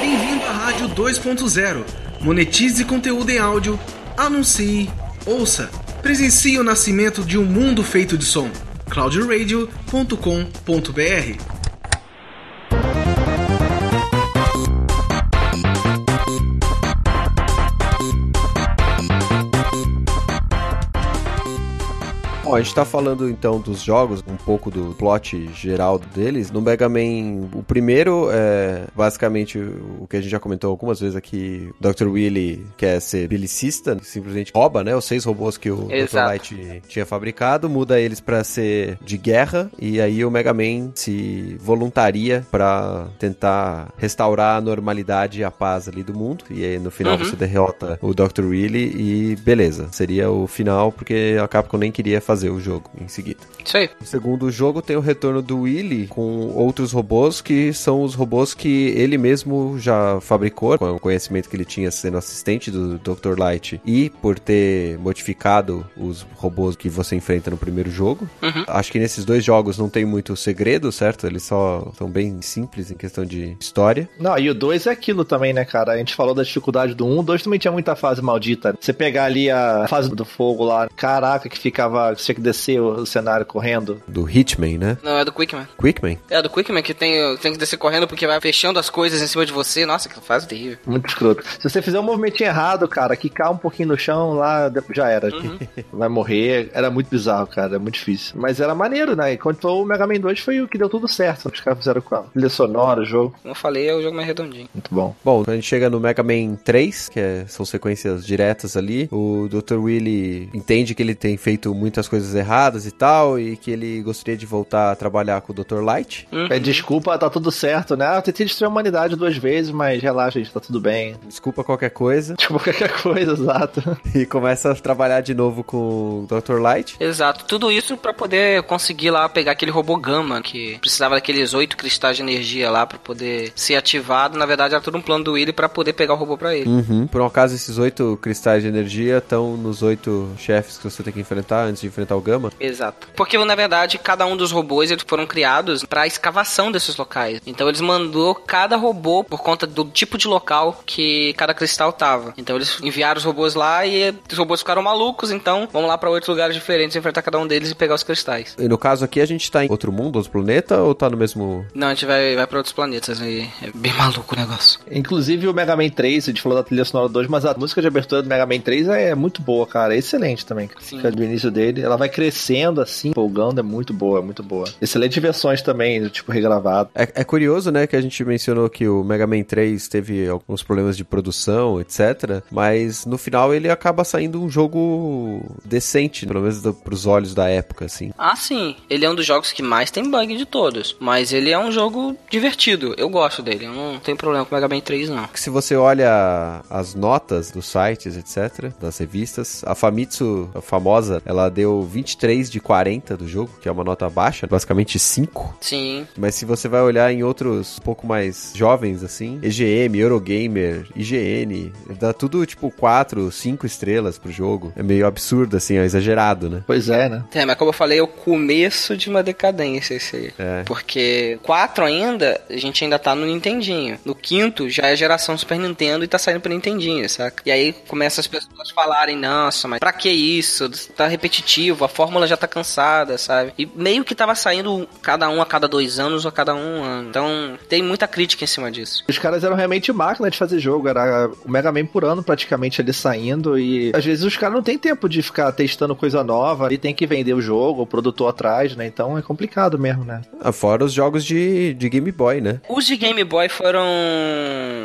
Bem-vindo à Rádio 2.0. Monetize conteúdo em áudio, anuncie, ouça, presencie o nascimento de um mundo feito de som. cloudradio.com.br Bom, a gente tá falando então dos jogos, um pouco do plot geral deles. No Mega Man, o primeiro é basicamente o que a gente já comentou algumas vezes aqui. Dr. Willy quer ser belicista, simplesmente rouba, né? Os seis robôs que o Exato. Dr. Light tinha fabricado, muda eles para ser de guerra e aí o Mega Man se voluntaria para tentar restaurar a normalidade e a paz ali do mundo. E aí no final uhum. você derrota o Dr. Willy e beleza. Seria o final porque a Capcom nem queria fazer fazer o jogo em seguida. Isso aí. O segundo jogo tem o retorno do Willy com outros robôs que são os robôs que ele mesmo já fabricou, com o conhecimento que ele tinha sendo assistente do Dr. Light e por ter modificado os robôs que você enfrenta no primeiro jogo. Uhum. Acho que nesses dois jogos não tem muito segredo, certo? Eles só são bem simples em questão de história. Não, e o 2 é aquilo também, né, cara? A gente falou da dificuldade do 1, um, o 2 também tinha muita fase maldita. Você pegar ali a fase do fogo lá, caraca, que ficava tinha que descer o cenário correndo. do Hitman, né? Não, é do Quickman. Quickman? É do Quickman que tem, tem que descer correndo porque vai fechando as coisas em cima de você. Nossa, que fase terrível. Muito escroto. Se você fizer um movimentinho errado, cara, que cai um pouquinho no chão, lá já era. Vai morrer. Era muito bizarro, cara. Era muito difícil. Mas era maneiro, né? E quando foi o Mega Man 2 foi o que deu tudo certo. Os caras fizeram com a trilha sonora, o jogo. Como eu falei, é o jogo mais redondinho. Muito bom. Bom, quando a gente chega no Mega Man 3, que é- são sequências diretas ali, o Dr. Willy entende que ele tem feito muitas coisas erradas e tal, e que ele gostaria de voltar a trabalhar com o Dr. Light. Uhum. Pede desculpa, tá tudo certo, né? Eu tentei destruir a humanidade duas vezes, mas relaxa, gente, tá tudo bem. Desculpa qualquer coisa. Tipo, qualquer coisa, exato. E começa a trabalhar de novo com o Dr. Light. Exato, tudo isso pra poder conseguir lá pegar aquele robô Gama que precisava daqueles oito cristais de energia lá pra poder ser ativado. Na verdade, era tudo um plano do Willy pra poder pegar o robô pra ele. Uhum. Por um acaso, esses oito cristais de energia estão nos oito chefes que você tem que enfrentar antes de enfrentar o Gama. Exato. Porque, na verdade, cada um dos robôs eles foram criados pra escavação desses locais. Então, eles mandou cada robô por conta do tipo de local que cada cristal tava. Então, eles enviaram os robôs lá e os robôs ficaram malucos. Então, vamos lá pra oito lugares diferentes, enfrentar cada um deles e pegar os cristais. E no caso aqui, a gente tá em outro mundo, outro planeta, ou tá no mesmo... Não, a gente vai, vai pra outros planetas aí. É bem maluco o negócio. Inclusive o Mega Man 3, a gente falou da trilha sonora 2, mas a música de abertura do Mega Man 3 é muito boa, cara. É excelente também. Sim. Fica do início dele. Ela vai crescendo assim, empolgando, é muito boa, muito boa. Excelentes versões também, tipo, regravado. É, é curioso, né, que a gente mencionou que o Mega Man 3 teve alguns problemas de produção, etc. Mas no final ele acaba saindo um jogo decente, pelo menos do, pros olhos da época, assim. Ah, sim. Ele é um dos jogos que mais tem bug de todos. Mas ele é um jogo divertido. Eu gosto dele. Eu não tenho problema com o Mega Man 3, não. Se você olha as notas dos sites, etc., das revistas, a Famitsu, a famosa, ela deu 23 de 40 do jogo, que é uma nota baixa, basicamente 5. Sim. Mas se você vai olhar em outros um pouco mais jovens, assim, EGM, Eurogamer, IGN, dá tudo tipo 4, 5 estrelas pro jogo. É meio absurdo, assim, é exagerado, né? Pois é, né? É, mas como eu falei, é o começo de uma decadência esse aí. É. Porque 4 ainda, a gente ainda tá no Nintendinho. No quinto, já é geração Super Nintendo e tá saindo pro Nintendinho, saca? E aí começa as pessoas falarem, nossa, mas pra que isso? Tá repetitivo, a fórmula já tá cansada, sabe? E meio que tava saindo cada um a cada dois anos ou a cada um ano. Então tem muita crítica em cima disso. Os caras eram realmente máquina de fazer jogo, era o Mega Man por ano praticamente ali saindo e às vezes os caras não tem tempo de ficar testando coisa nova e tem que vender o jogo, o produtor atrás, né? Então é complicado mesmo, né? Ah, Fora os jogos de, de Game Boy, né? Os de Game Boy foram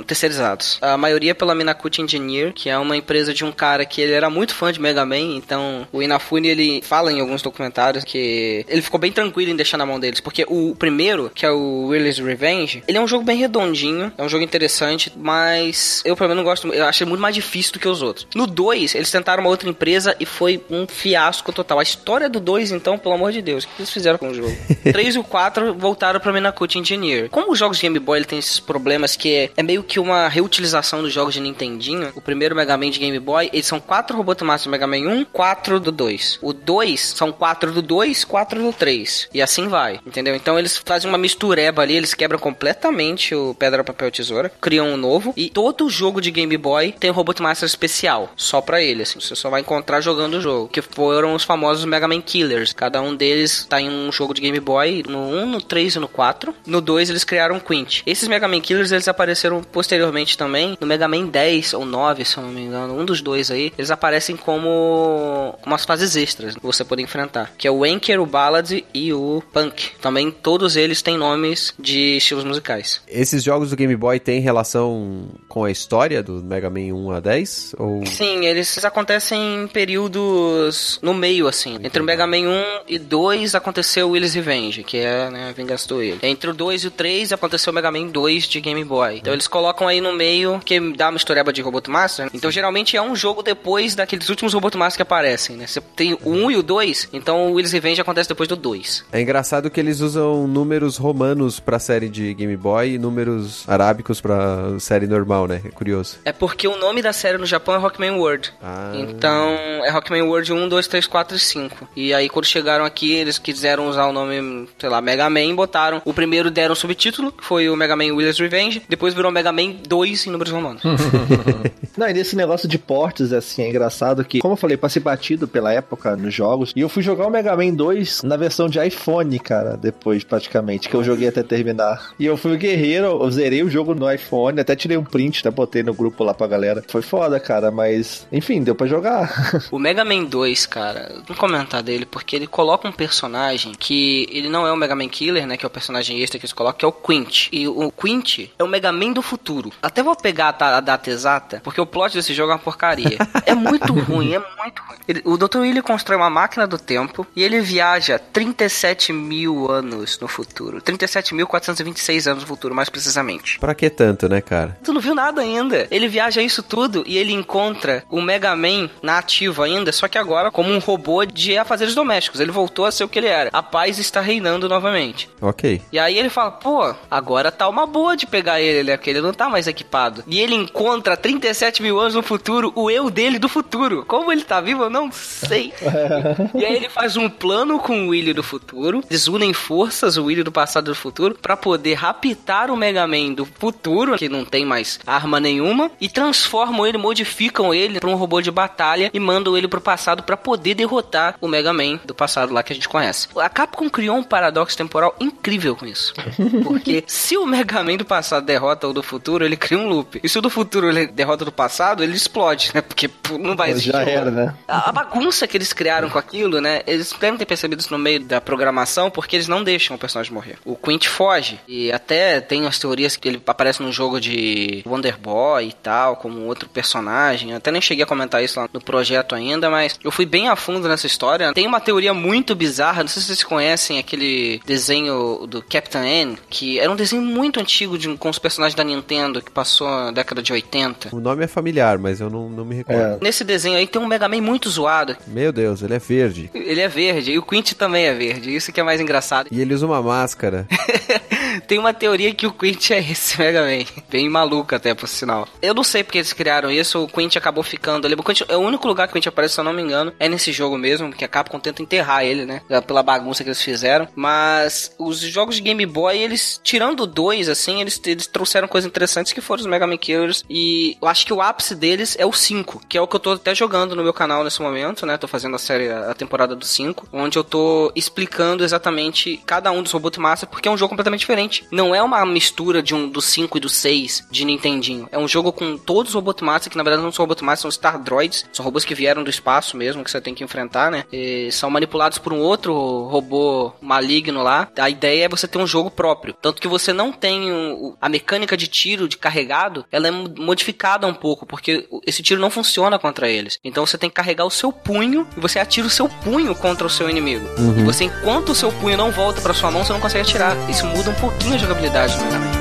terceirizados. A maioria pela Minakuchi Engineer, que é uma empresa de um cara que ele era muito fã de Mega Man, então o Inafune ele fala em alguns documentários que ele ficou bem tranquilo em deixar na mão deles, porque o primeiro, que é o Willy's Revenge, ele é um jogo bem redondinho, é um jogo interessante, mas eu pelo menos não gosto, eu achei muito mais difícil do que os outros. No 2, eles tentaram uma outra empresa e foi um fiasco total. A história do 2, então, pelo amor de Deus, o que eles fizeram com o jogo? 3 e o 4 voltaram pra Minakuchi Engineer. Como os jogos de Game Boy ele tem esses problemas que é, é meio que uma reutilização dos jogos de Nintendinho, o primeiro Mega Man de Game Boy, eles são 4 Robotomaster do Mega Man 1, 4 do 2. O 2 são 4 do 2, 4 do 3. E assim vai, entendeu? Então eles fazem uma mistureba ali, eles quebram completamente o Pedra, Papel, Tesoura, criam um novo, e todo jogo de Game Boy tem um Robotmaster especial, só pra ele, assim, você só vai encontrar jogando o jogo, que foram os famosos Mega Man Killers. Cada um deles tá em um jogo de Game Boy, no 1, no 3 e no 4. No 2 eles criaram um Quint. Esses Mega Man Killers eles apareceram posteriormente também no Mega Man 10 ou 9, se eu não me engano, um dos dois aí. Eles aparecem como umas fases extras que você pode enfrentar, que é o Anker, o Ballad e o Punk. Também todos eles têm nomes de estilos musicais. Esses jogos do Game Boy têm relação com a história do Mega Man 1 a 10? Ou... Sim, eles acontecem em períodos no meio, assim. Entre o Mega Man 1 e 2 aconteceu o Willy's Revenge, que é né, a vingança do. Entre o 2 e o 3 aconteceu o Mega Man 2 de Game Boy. Então eles colocam aí no meio, que dá uma historieba de Robot Master. Então geralmente é um jogo depois daqueles últimos Robot Master que aparecem, né? Você tem o 1 e o 2, então o Willy's Revenge acontece depois do 2. É engraçado que eles usam números romanos pra série de Game Boy e números arábicos pra série normal, né? É curioso. É porque o nome da série no Japão é Rockman World. Ah. Então, é Rockman World 1, 2, 3, 4 e 5. E aí, quando chegaram aqui, eles quiseram usar o nome, sei lá, Mega Man, botaram. O primeiro deram um subtítulo, que foi o Mega Man Willis Revenge. Depois virou Mega Man 2 em números romanos. Não, e nesse negócio de portes, assim, é engraçado que, como eu falei, passei batido pela época nos jogos, e eu fui jogar o Mega Man 2 2 na versão de iPhone, cara, depois praticamente, que eu joguei até terminar. E eu fui o guerreiro, eu zerei o jogo no iPhone, até tirei um print, até botei no grupo lá pra galera. Foi foda, cara, mas enfim, deu pra jogar. o Mega Man 2, cara, vamos comentar dele, porque ele coloca um personagem que ele não é o Mega Man Killer, né, que é o personagem extra que eles colocam, que é o Quint. E o Quint é o Mega Man do futuro. Até vou pegar a, a data exata, porque o plot desse jogo é uma porcaria. é muito ruim, é muito ruim. Ele, o Dr. Willy constrói uma máquina do tempo e ele viaja 37 mil anos no futuro. 37.426 anos no futuro, mais precisamente. Pra que tanto, né, cara? Tu não viu nada ainda. Ele viaja isso tudo e ele encontra o Mega Man na ativa ainda, só que agora como um robô de afazeres domésticos. Ele voltou a ser o que ele era. A paz está reinando novamente. Ok. E aí ele fala, pô, agora tá uma boa de pegar ele, né? Porque ele não tá mais equipado. E ele encontra 37 mil anos no futuro o eu dele do futuro. Como ele tá vivo, eu não sei. e aí ele faz um plano com o Willy do futuro. Eles unem forças, o Willy do passado e do futuro, para poder raptar o Mega Man do futuro, que não tem mais arma nenhuma, e transformam ele, modificam ele para um robô de batalha e mandam ele pro passado para poder derrotar o Mega Man do passado lá que a gente conhece. A Capcom criou um paradoxo temporal incrível com isso. Porque se o Mega Man do passado derrota o do futuro, ele cria um loop. E se o do futuro ele derrota do passado, ele explode, né? Porque não vai existir. Já era, né? A, a bagunça que eles criaram com aquilo, né? Eles devem ter percebido isso no meio da programação, porque eles não deixam o personagem morrer. O Quint foge. E até tem as teorias que ele aparece no jogo de Wonder Boy e tal, como outro personagem. Eu até nem cheguei a comentar isso lá no projeto ainda, mas eu fui bem a fundo nessa história. Tem uma teoria muito bizarra, não sei se vocês conhecem aquele desenho do Captain N, que era um desenho muito antigo de, com os personagens da Nintendo, que passou na década de 80. O nome é familiar, mas eu não, não me recordo. É. Nesse desenho aí tem um Mega Man muito zoado. Meu Deus, ele é verde. Ele é verde, e o Quint também é verde, isso que é mais engraçado. E ele usa uma máscara. tem uma teoria que o Quint é esse Mega Man. Bem maluco até, por sinal. Eu não sei porque eles criaram isso, o Quint acabou ficando ali. O Quint, é o único lugar que o Quint aparece, se eu não me engano, é nesse jogo mesmo, que a Capcom tenta enterrar ele, né? Pela bagunça que eles fizeram. Mas os jogos de Game Boy, eles, tirando dois, assim, eles, eles trouxeram coisas interessantes que foram os Mega Man Killers. E eu acho que o ápice deles é o 5, que é o que eu tô até jogando no meu canal nesse momento, né? Tô fazendo a série, a temporada do 5, onde eu tô explicando exatamente cada um dos Robot Master, porque é um jogo completamente diferente. Não é uma mistura de um do 5 e do 6 de Nintendinho. É um jogo com todos os Robot Master, que na verdade não são Robot Master, são Star Droids. São robôs que vieram do espaço mesmo, que você tem que enfrentar, né? E são manipulados por um outro robô maligno lá. A ideia é você ter um jogo próprio. Tanto que você não tem um, a mecânica de tiro, de carregado, ela é modificada um pouco, porque esse tiro não funciona contra eles. Então você tem que carregar o seu punho e você atira o seu punho contra o seu inimigo. Uhum. E você, enquanto o seu punho não volta para sua mão, você não consegue atirar. Isso muda um pouquinho a jogabilidade do.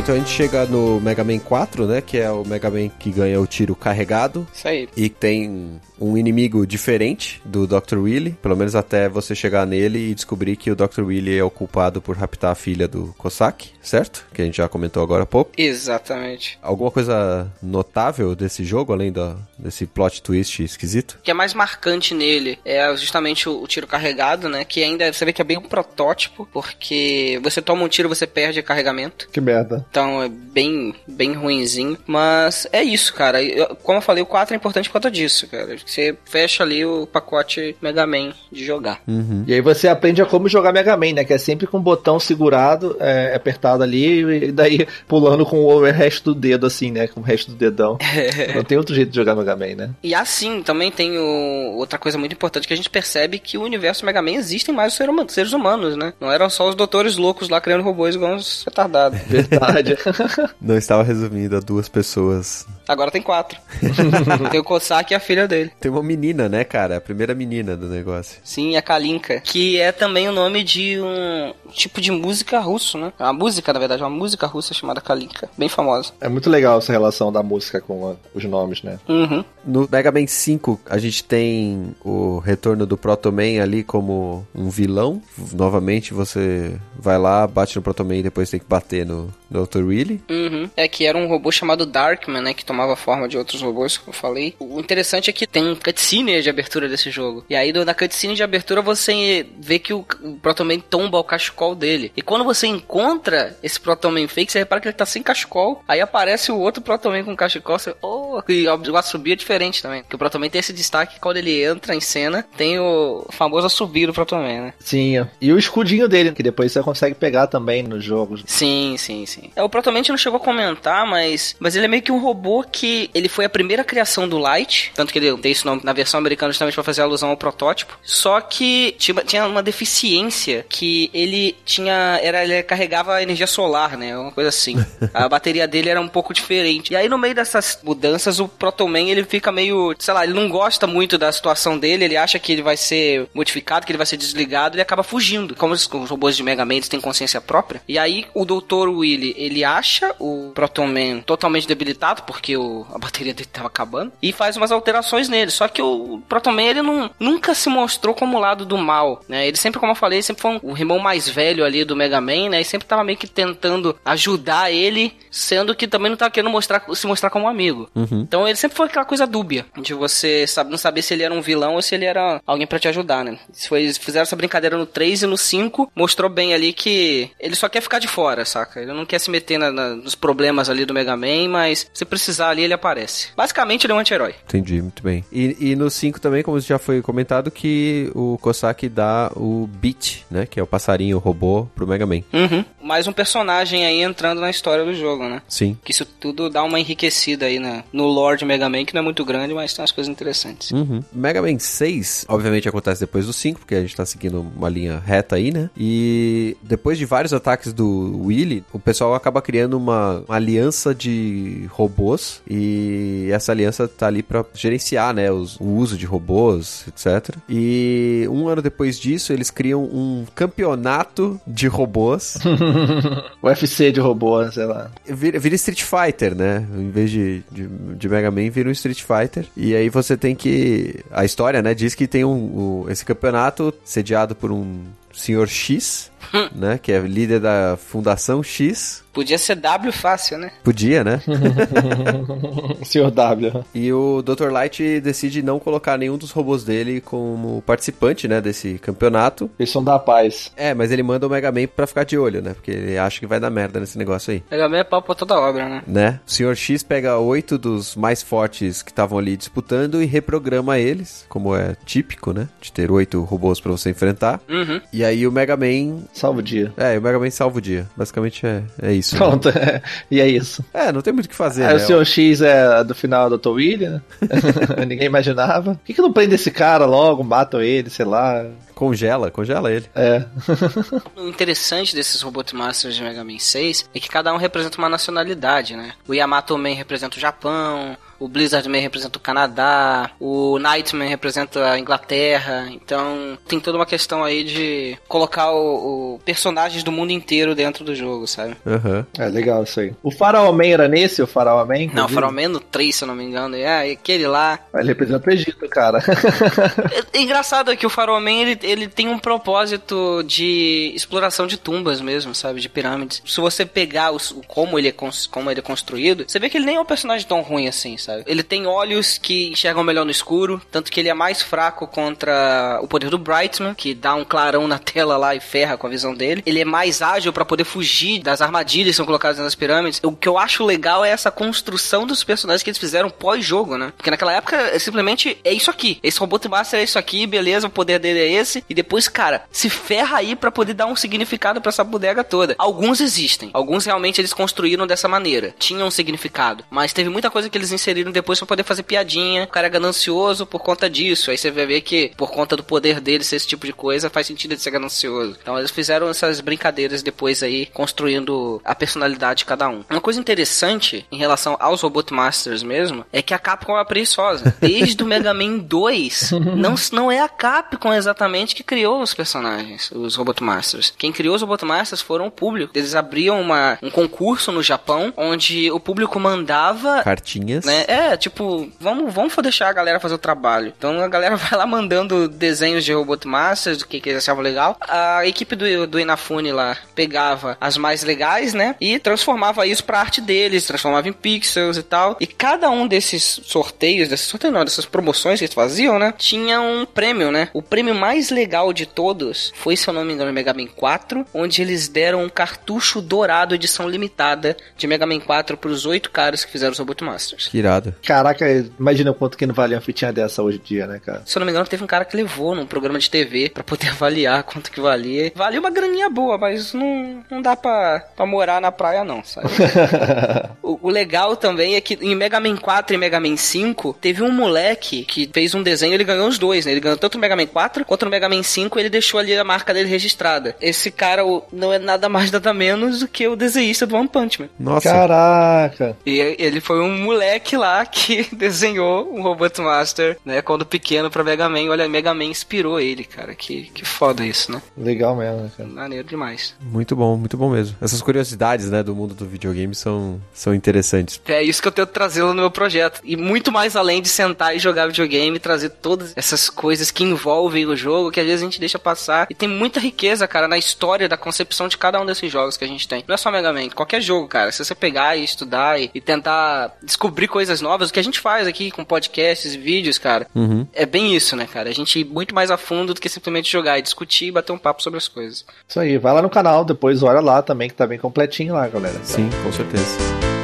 Então a gente chega no Mega Man 4, né? Que é o Mega Man que ganha o tiro carregado. Isso aí. E tem um inimigo diferente do Dr. Willy, pelo menos até você chegar nele e descobrir que o Dr. Willy é o culpado por raptar a filha do Cossack, certo? Que a gente já comentou agora há pouco. Exatamente. Alguma coisa notável desse jogo, além da, desse plot twist esquisito? O que é mais marcante nele é justamente o, o, tiro carregado, né? Que ainda você vê que é bem um protótipo, porque você toma um tiro você perde carregamento. Que merda. Então é bem, bem ruinzinho. Mas é isso, cara. Eu, como eu falei, o 4 é importante por conta disso, cara você fecha ali o pacote Mega Man de jogar. Uhum. E aí você aprende a como jogar Mega Man, né? Que é sempre com o botão segurado, é, apertado ali, e daí pulando com o resto do dedo, assim, né? Com o resto do dedão. Não tem outro jeito de jogar Mega Man, né? E assim, também tem o... outra coisa muito importante que a gente percebe que o universo Mega Man existem mais os seres humanos, né? Não eram só os doutores loucos lá criando robôs igual uns retardados. Verdade. Não estava resumido a duas pessoas. Agora tem quatro. tem o Kosaki e a filha dele. Tem uma menina, né, cara? A primeira menina do negócio. Sim, a Kalinka. Que é também o nome de um tipo de música russo, né? Uma música, na verdade, uma música russa chamada Kalinka. Bem famosa. É muito legal essa relação da música com a, os nomes, né? Uhum. No Mega Man 5, a gente tem o retorno do Proto Man ali como um vilão. Novamente, você vai lá, bate no Proto Man e depois tem que bater no, no Dr. Willy. Uhum. É que era um robô chamado Darkman, né? Que tomava forma de outros robôs, como eu falei. O interessante é que tem um cutscene de abertura desse jogo. E aí, na cutscene de abertura, você vê que o Protoman tomba o cachecol dele. E quando você encontra esse Protoman fake, você repara que ele tá sem cachecol. Aí aparece o outro Protoman com cachecol. Você, oh, e o assobio é diferente também. Porque o Protoman tem esse destaque que quando ele entra em cena, tem o famoso assobio do Protoman, né? Sim. E o escudinho dele, que depois você consegue pegar também nos jogos. Sim, sim, sim. É, o Protoman a gente não chegou a comentar, mas, mas ele é meio que um robô que ele foi a primeira criação do Light, tanto que ele tem isso na versão americana justamente para fazer alusão ao protótipo. Só que tinha, tinha uma deficiência que ele tinha era ele carregava energia solar, né? Uma coisa assim. A bateria dele era um pouco diferente. E aí no meio dessas mudanças o Protoman ele fica meio, sei lá, ele não gosta muito da situação dele, ele acha que ele vai ser modificado, que ele vai ser desligado, ele acaba fugindo. Como os, os robôs de Mega Man têm consciência própria. E aí o Dr. Willy, ele acha o Protoman totalmente debilitado porque o, a bateria dele tava acabando e faz umas alterações nele. Só que o Protoman ele não, nunca se mostrou como o lado do mal, né? Ele sempre, como eu falei, sempre foi um, o irmão mais velho ali do Mega Man, né? E sempre tava meio que tentando ajudar ele, sendo que também não tava querendo mostrar, se mostrar como um amigo. Uhum. Então ele sempre foi aquela coisa dúbia, de você sabe, não saber se ele era um vilão ou se ele era alguém para te ajudar, né? Se foi, eles fizeram essa brincadeira no 3 e no 5, mostrou bem ali que ele só quer ficar de fora, saca? Ele não quer se meter na, na, nos problemas ali do Mega Man, mas se precisar ali, ele aparece. Basicamente, ele é um anti-herói. Entendi, muito bem. E, e no 5 também, como já foi comentado, que o Kosaki dá o Beat, né? Que é o passarinho o robô pro Mega Man. Uhum. Mais um personagem aí entrando na história do jogo, né? Sim. Que isso tudo dá uma enriquecida aí na, no lore de Mega Man, que não é muito grande, mas tem umas coisas interessantes. Uhum. Mega Man 6, obviamente, acontece depois do 5, porque a gente tá seguindo uma linha reta aí, né? E depois de vários ataques do Willy, o pessoal acaba criando uma, uma aliança de robôs e essa aliança tá ali para gerenciar, né, os, o uso de robôs, etc. E um ano depois disso, eles criam um campeonato de robôs. UFC de robô, sei lá. Vira, vira, Street Fighter, né? Em vez de, de, de, Mega Man, vira um Street Fighter. E aí você tem que. A história, né, diz que tem um, um esse campeonato sediado por um senhor X, né? Que é líder da Fundação X. Podia ser W fácil, né? Podia, né? Senhor W. E o Dr. Light decide não colocar nenhum dos robôs dele como participante, né, desse campeonato. Eles são da paz. É, mas ele manda o Mega Man pra ficar de olho, né? Porque ele acha que vai dar merda nesse negócio aí. Mega Man é pau pra toda obra, né? Né? O Sr. X pega oito dos mais fortes que estavam ali disputando e reprograma eles, como é típico, né? De ter oito robôs para você enfrentar. Uhum. E aí o Mega Man... Salva o dia. É, o Mega Man salva o dia. Basicamente é, é isso. Pronto, né? e é isso. É, não tem muito o que fazer, Aí né? o Sr. X é do final do Dr. William, né? Ninguém imaginava. Por que, que não prende esse cara logo, matam ele, sei lá. Congela, congela ele. É. o interessante desses Robot Masters de Mega Man 6 é que cada um representa uma nacionalidade, né? O Yamato Man representa o Japão, o Blizzard Man representa o Canadá, o Nightman representa a Inglaterra, então tem toda uma questão aí de colocar o, o personagens do mundo inteiro dentro do jogo, sabe? Uhum. É legal isso aí. O Faraó Man era nesse, o Faraó Man? Não, o Faraó Man no 3, se eu não me engano, é aquele lá. Ele representa o Egito, cara. é, é engraçado que o Faraó Man, ele, ele tem um propósito de exploração de tumbas mesmo, sabe? De pirâmides. Se você pegar os, como, ele é, como ele é construído, você vê que ele nem é um personagem tão ruim assim, sabe? Ele tem olhos que enxergam melhor no escuro, tanto que ele é mais fraco contra o poder do Brightman, que dá um clarão na tela lá e ferra com a visão dele. Ele é mais ágil para poder fugir das armadilhas que são colocadas nas pirâmides. O que eu acho legal é essa construção dos personagens que eles fizeram pós-jogo, né? Porque naquela época, é simplesmente é isso aqui. Esse robô Master é isso aqui, beleza, o poder dele é esse. E depois, cara, se ferra aí para poder dar um significado para essa bodega toda. Alguns existem. Alguns realmente eles construíram dessa maneira. Tinham um significado. Mas teve muita coisa que eles inseriram depois pra poder fazer piadinha. O cara é ganancioso por conta disso. Aí você vai ver que, por conta do poder dele ser esse tipo de coisa, faz sentido ele ser ganancioso. Então eles fizeram essas brincadeiras depois aí, construindo a personalidade de cada um. Uma coisa interessante em relação aos Robot Masters mesmo, é que a Capcom é preguiçosa. Desde o Mega Man 2, não, não é a Capcom exatamente que criou os personagens, os Robot Masters. Quem criou os Robot Masters foram o público. Eles abriam uma, um concurso no Japão, onde o público mandava... Cartinhas. Né? É, tipo, vamos, vamos deixar a galera fazer o trabalho. Então a galera vai lá mandando desenhos de Robot Masters, do que, que eles achavam legal. A equipe do, do Inafune lá pegava as mais legais, né? E transformava isso pra arte deles, transformava em pixels e tal. E cada um desses sorteios, desses sorteios não, dessas promoções que eles faziam, né? Tinha um prêmio, né? O prêmio mais legal de todos foi, se eu não me engano, Mega Man 4, onde eles deram um cartucho dourado edição limitada de Mega Man 4 pros oito caras que fizeram os Robot Masters. Que irado. Caraca, imagina o quanto que não valia uma fitinha dessa hoje em dia, né, cara? Se eu não me engano, teve um cara que levou num programa de TV pra poder avaliar quanto que valia. Valia uma graninha boa, mas não, não dá pra, pra morar na praia, não, sabe? o, o legal também é que em Mega Man 4 e Mega Man 5, teve um moleque que fez um desenho, ele ganhou os dois, né? Ele ganhou tanto no Mega Man 4 quanto no Mega Man 5, ele deixou ali a marca dele registrada. Esse cara o- não é nada mais, nada menos do que o desenhista do One Punch Man. Nossa. Caraca. E ele foi um moleque lá que desenhou um Robot Master, né? Quando pequeno pra Mega Man. Olha, Mega Man inspirou ele, cara. Que, que foda isso, né? Legal mesmo, né, cara. Maneiro demais. Muito bom, muito bom mesmo. Essas curiosidades, né, do mundo do videogame são, são interessantes. É isso que eu tento trazê-lo no meu projeto. E muito mais além de sentar e jogar videogame, trazer todas essas coisas que envolvem o jogo, que às vezes a gente deixa passar. E tem muita riqueza, cara, na história da concepção de cada um desses jogos que a gente tem. Não é só Mega Man, qualquer jogo, cara. Se você pegar e estudar e, e tentar descobrir coisas novas, o que a gente faz aqui com podcasts e vídeos, cara, Uhum. é bem isso, né, cara? A gente ir muito mais a fundo do que simplesmente jogar e discutir e bater um papo sobre as coisas. Isso aí, vai lá no canal, depois olha lá também, que tá bem completinho lá, galera. Sim, com certeza.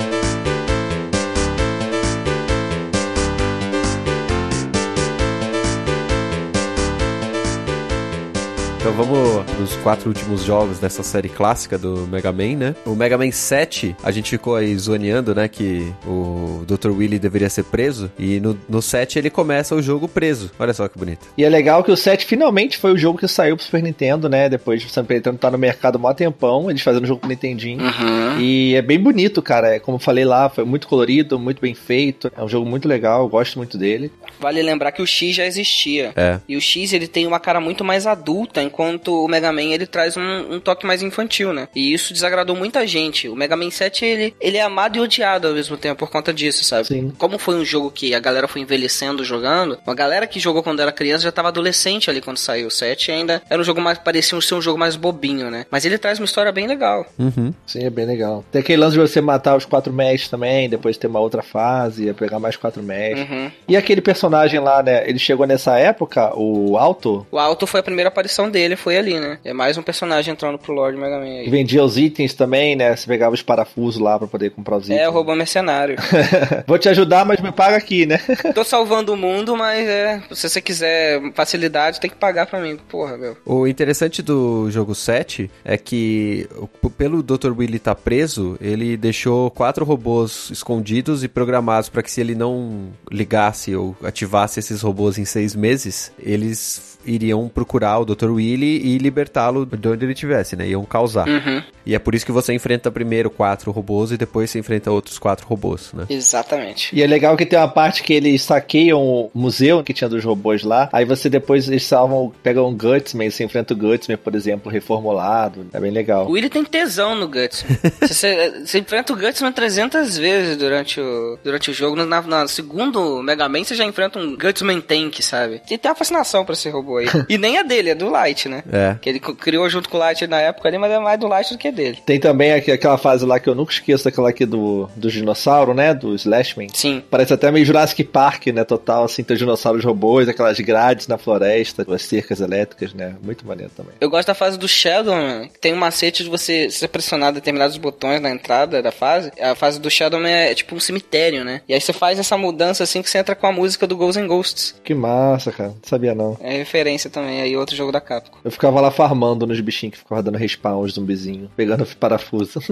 Então vamos nos quatro últimos jogos dessa série clássica do Mega Man, né? O Mega Man 7, a gente ficou aí zoneando, né? Que o Dr. Willy deveria ser preso. E no, no 7 ele começa o jogo preso. Olha só que bonito. E é legal que o 7 finalmente foi o jogo que saiu pro Super Nintendo, né? Depois de o Super Nintendo tá no mercado há mó tempão, eles fazendo o jogo pro Nintendinho. Uhum. E é bem bonito, cara. É, Como eu falei lá, foi muito colorido, muito bem feito. É um jogo muito legal, eu gosto muito dele. Vale lembrar que o X já existia. É. E o X ele tem uma cara muito mais adulta, enquanto o Mega Man ele traz um, um toque mais infantil, né? E isso desagradou muita gente. O Mega Man 7 ele, ele é amado e odiado ao mesmo tempo por conta disso, sabe? Sim. Como foi um jogo que a galera foi envelhecendo jogando, a galera que jogou quando era criança já tava adolescente ali quando saiu o 7 e ainda era um jogo mais parecia ser um jogo mais bobinho, né? Mas ele traz uma história bem legal. Uhum. Sim, é bem legal. Tem aquele lance de você matar os quatro mestres também, depois ter uma outra fase, pegar mais quatro mestres. Uhum. E aquele personagem lá, né? Ele chegou nessa época, o Alto, O Alto foi a primeira aparição dele, foi ali, né? É mais um personagem entrando pro Lord Mega Man aí. vendia os itens também, né? Você pegava os parafusos lá pra poder comprar os itens. É, o robô mercenário. Vou te ajudar, mas me paga aqui, né? Tô salvando o mundo, mas é. Se você quiser facilidade, tem que pagar pra mim. Porra, meu. O interessante do jogo 7 é que, pelo Dr. Willy estar preso, ele deixou quatro robôs escondidos e programados para que se ele não ligasse ou ativasse esses robôs em seis meses, eles iriam procurar o Dr. Willy e libertá-lo de onde ele estivesse, né? Iam causar. Uhum, E é por isso que você enfrenta primeiro quatro robôs e depois você enfrenta outros quatro robôs, né? exatamente. E é legal que tem uma parte que eles saqueiam o museu que tinha dos robôs lá. Aí você depois eles salvam, pegam um Gutsman, você enfrenta o Gutsman, por exemplo, reformulado. É bem legal. O Willy tem tesão no Gutsman. você, você enfrenta o Gutsman 300 vezes durante o, durante o jogo. Na, na segundo Mega Man, você já enfrenta um Gutsman Tank, sabe? E tem uma fascinação pra esse robô e nem é dele, é do Light, né? É. Que ele criou junto com o Light na época ali, mas é mais do Light do que dele. Tem também aquela fase lá que eu nunca esqueço, daquela aqui do, do dinossauro, né? Do Slashman. Sim. Parece até meio Jurassic Park, né? Total, assim, tem os dinossauros robôs, aquelas grades na floresta, as cercas elétricas, né? Muito maneiro também. Eu gosto da fase do Shadow, Man, que tem um macete de você, se você pressionar determinados botões na entrada da fase. A fase do Shadow Man é tipo um cemitério, né? E aí você faz essa mudança assim que você entra com a música do Ghosts and Ghosts. Que massa, cara. Não sabia não. É referência também aí, outro jogo da Capcom. Eu ficava lá farmando nos bichinhos que ficavam dando respawn, os zumbizinhos, pegando parafuso.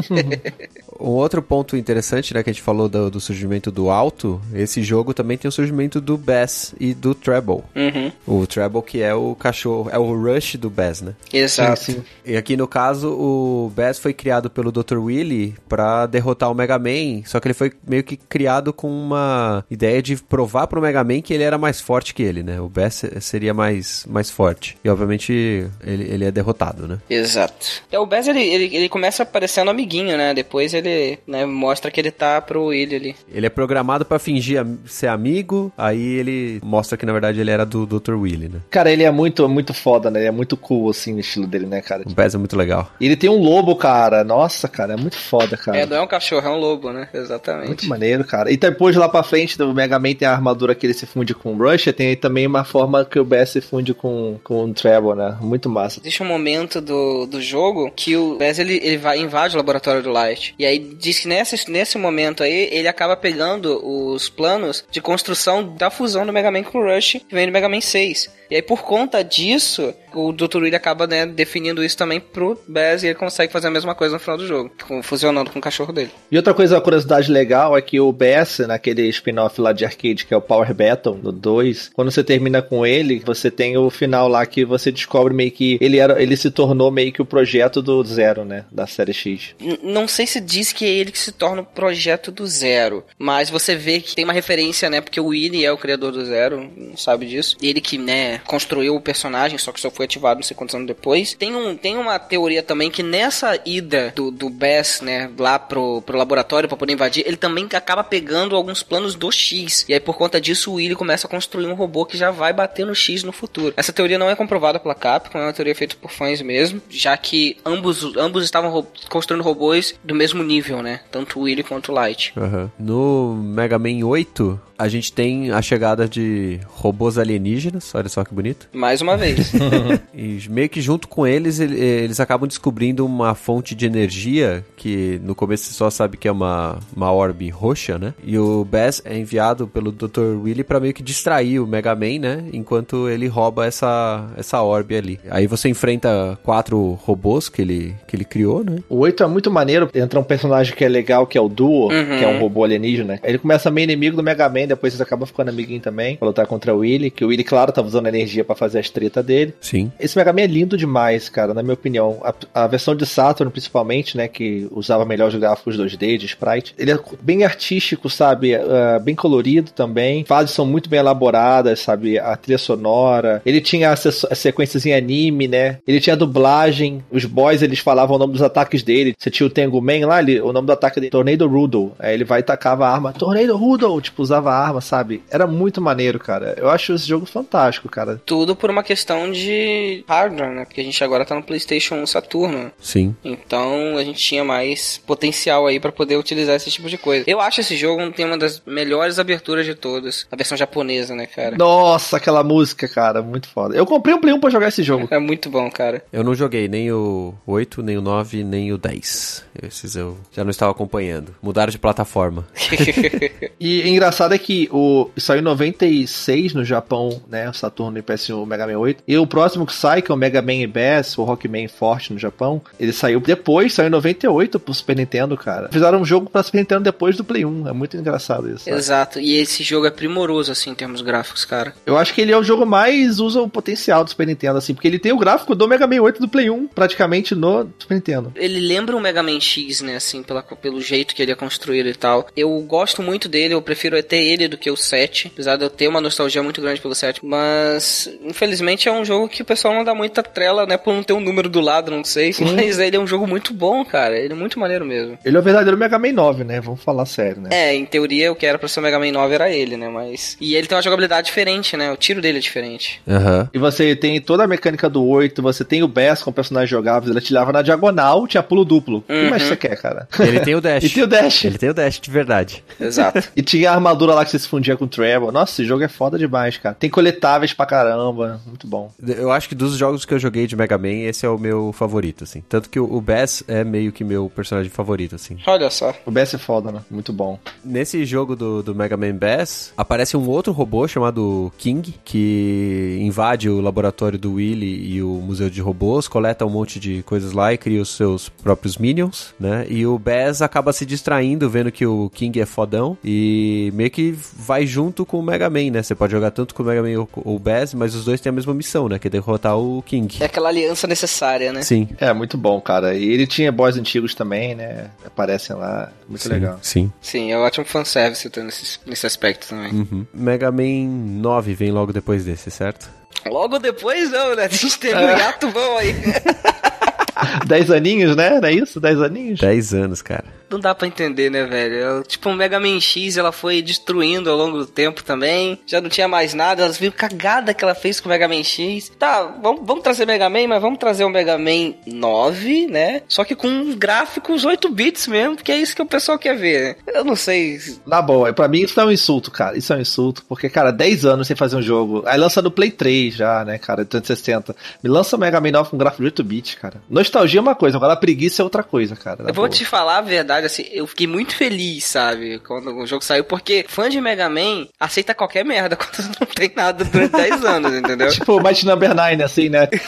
Um outro ponto interessante, né, que a gente falou do, do surgimento do alto, esse jogo também tem o surgimento do Bass e do Treble. Uhum. O Treble que é o cachorro, é o Rush do Bass, né? Exato. Sim, sim. E aqui no caso, o Bass foi criado pelo Dr. Willy pra derrotar o Mega Man, só que ele foi meio que criado com uma ideia de provar pro Mega Man que ele era mais forte que ele, né? O Bass seria mais, mais forte. E obviamente ele, ele é derrotado, né? Exato. É, o Bez, ele, ele, ele começa aparecendo amiguinho, né? Depois ele né, mostra que ele tá pro Willy ali. Ele é programado pra fingir ser amigo, aí ele mostra que na verdade ele era do Dr. Willy, né? Cara, ele é muito, muito foda, né? Ele é muito cool, assim, o estilo dele, né, cara? O Bez é muito legal. E ele tem um lobo, cara. Nossa, cara, é muito foda, cara. É, não é um cachorro, é um lobo, né? Exatamente. Muito maneiro, cara. E depois lá pra frente, do Mega Man tem a armadura que ele se funde com o Rush, tem aí também uma forma que o Bass se funde com, com o Treble, né? Muito massa. Existe um momento do, do jogo que o Bez ele, ele vai invade o laboratório do Light. E aí diz que nesse, nesse momento aí ele acaba pegando os planos de construção da fusão do Mega Man com o Rush que vem do Mega Man 6. E aí por conta disso, o Dr. Willy acaba né, definindo isso também pro Bez e ele consegue fazer a mesma coisa no final do jogo, fusionando com o cachorro dele. E outra coisa, uma curiosidade legal é que o Bass, naquele spin-off lá de arcade, que é o Power Battle, no 2, quando você termina com ele, você tem o final lá que você descobre meio que ele era, ele se tornou meio que o projeto do Zero, né? Da série X. N- Não sei se diz que é ele que se torna o projeto do Zero, mas você vê que tem uma referência, né? Porque o Willy é o criador do Zero, não sabe disso. Ele que, né, construiu o personagem, só que só foi ativado não sei quantos anos depois. Tem, um, tem uma teoria também que nessa ida do, do Bass, né, lá pro, pro laboratório pra poder invadir, ele também acaba pegando alguns planos do X. E aí, por conta disso, o Willy começa a construir um robô que já vai bater no X no futuro. Essa teoria não é comprovada pela Capcom, é uma teoria feita por fãs mesmo, já que ambos, ambos estavam ro- construindo robôs do mesmo nível, né? Tanto o Willy quanto o Light. Aham. No Mega Man 8, a gente tem a chegada de robôs alienígenas, olha só que bonito. Mais uma vez. E meio que junto com eles, ele- eles acabam descobrindo uma fonte de energia que no começo você só sabe que é uma, uma orbe roxa, né? E o Bass é enviado pelo Dr. Willy pra meio que distrair o Mega Man, né? Enquanto ele rouba essa, essa orbe ali. Aí você enfrenta quatro robôs que ele, que ele criou, né? O 8 é muito maneiro, entra um personagem que é legal, que é o Duo, Uhum. que é um robô alienígena. Ele começa meio inimigo do Mega Man, depois eles acabam ficando amiguinho também, pra lutar contra o Willy, que o Willy, claro, tá usando energia pra fazer as tretas dele. Sim. Esse Mega Man é lindo demais, cara, na minha opinião. A, a versão de Saturn, principalmente, né, que usava melhor os gráficos 2D, de sprite, ele é bem artístico, sabe? Ah, bem colorido também. Fases são muito bem elaboradas, sabe? A trilha sonora. Ele tinha as, se- as sequências em anime, né? Ele tinha dublagem. Os boys, eles falavam o nome dos ataques dele. Você tinha o Tengu Man lá, ele, o nome do ataque dele, Tornado Rudol. Aí ele vai e tacava a arma, Tornado Rudol, tipo, usava a arma, sabe? Era muito maneiro, cara. Eu acho esse jogo fantástico, cara. Tudo por uma questão de hardware, né? Porque a gente agora tá no PlayStation 1 Saturno. Sim. Então a gente tinha mais potencial aí pra poder utilizar esse tipo de coisa. Eu acho esse jogo tem uma das melhores aberturas de todas. A versão japonesa, né, cara? Nossa, aquela música, cara, muito foda. Eu comprei um Play 1 pra jogar esse jogo. É muito bom, cara. Eu não joguei nem o 8, nem o 9, nem o 10. Esses eu já não estava acompanhando. Mudaram de plataforma. E engraçado é que o saiu em 96 no Japão, né? O Saturno e PS1, o Mega Man 8. E o próximo que sai, que é o Mega Man e Bass, o Rockman Forte no Japão, ele saiu depois, saiu em 98 pro Super Nintendo, cara. Fizeram um jogo pra Super Nintendo depois do Play 1. É muito engraçado isso. sabe? Exato. E esse jogo é primoroso, assim, em termos gráficos, cara. Eu acho que ele é o jogo mais usa o potencial do Super Nintendo, assim, porque ele tem o gráfico do Mega Man 8 do Play 1, praticamente no Super Nintendo. Ele lembra o Mega Man X, né, assim, pela, pelo jeito que ele é construído e tal. Eu gosto muito dele, eu prefiro até ele do que o 7, apesar de eu ter uma nostalgia muito grande pelo 7. Mas, infelizmente, é um jogo que o pessoal não dá muita trela, né, por não ter um número do lado, não sei. Mas ele é um jogo muito bom, cara. Ele é muito maneiro mesmo. Ele é o verdadeiro Mega Man 9, né? Vamos falar sério, né? É, em teoria o que era pra ser o Mega Man 9 era ele, né? Mas. E ele tem uma jogabilidade diferente, né? O tiro dele é diferente. Aham. E você tem toda a mecânica do 8, você tem o Bass com personagens jogáveis, ele atirava na diagonal, tinha pulo duplo. O que Uhum. mais você quer, cara? Ele tem o dash. E tem o dash. Ele tem o dash de verdade. Exato. E tinha a armadura lá que você se fundia com o Trevor. Nossa, esse jogo é foda demais, cara. Tem coletáveis pra caramba. Muito bom. Eu acho que dos jogos que eu joguei de Mega Man, esse é o meu favorito, assim. Tanto que o o Bass é meio que meu personagem favorito, assim. Olha só. O Bass é foda, né? Muito bom. Nesse jogo do, do Mega Man Bass, aparece um outro robô chamado King, que invade o laboratório do Willy e o museu de robôs, coleta um monte de coisas lá e cria os seus próprios minions, né? E o Bass acaba se distraindo, vendo que o King é fodão e meio que vai junto com o Mega Man, né? Você pode jogar tanto com o Mega Man ou ou o Bass, mas os dois têm a mesma missão, né? Que é derrotar o King. É aquela aliança necessária, né? Sim. É, muito bom, cara. E ele tinha boys antigos também, né? Aparecem lá. Muito sim, legal. Sim. Sim, é um ótimo fanservice nesse, nesse aspecto também. Uhum. Mega Man 9 vem logo depois desse, certo? Logo depois, não, né? A gente teve um hiato bom aí. Dez aninhos, né? Não é isso? Dez aninhos? 10 anos, cara. Não dá pra entender, né, velho? Eu- Tipo, o Mega Man X, ela foi destruindo ao longo do tempo também. Já não tinha mais nada. Elas viram cagada que ela fez com o Mega Man X. Tá, vamos, vamos trazer Mega Man, mas vamos trazer o Mega Man 9, né? Só que com gráficos 8 bits mesmo, porque é isso que o pessoal quer ver. né? Eu não sei. Na boa, pra mim isso é um insulto, cara. Isso é um insulto, porque, cara, 10 anos sem fazer um jogo. Aí lança no Play 3 já, né, cara, 360. Me lança o Mega Man 9 com gráfico de 8-bit, cara. Nostalgia é uma coisa, agora a preguiça é outra coisa, cara. Eu vou boa. te falar a verdade, assim, eu fiquei muito feliz, sabe, quando o jogo saiu, porque fã de Mega Man aceita qualquer merda quando não tem nada durante 10 anos, entendeu? Tipo, Mighty Number 9, assim, né?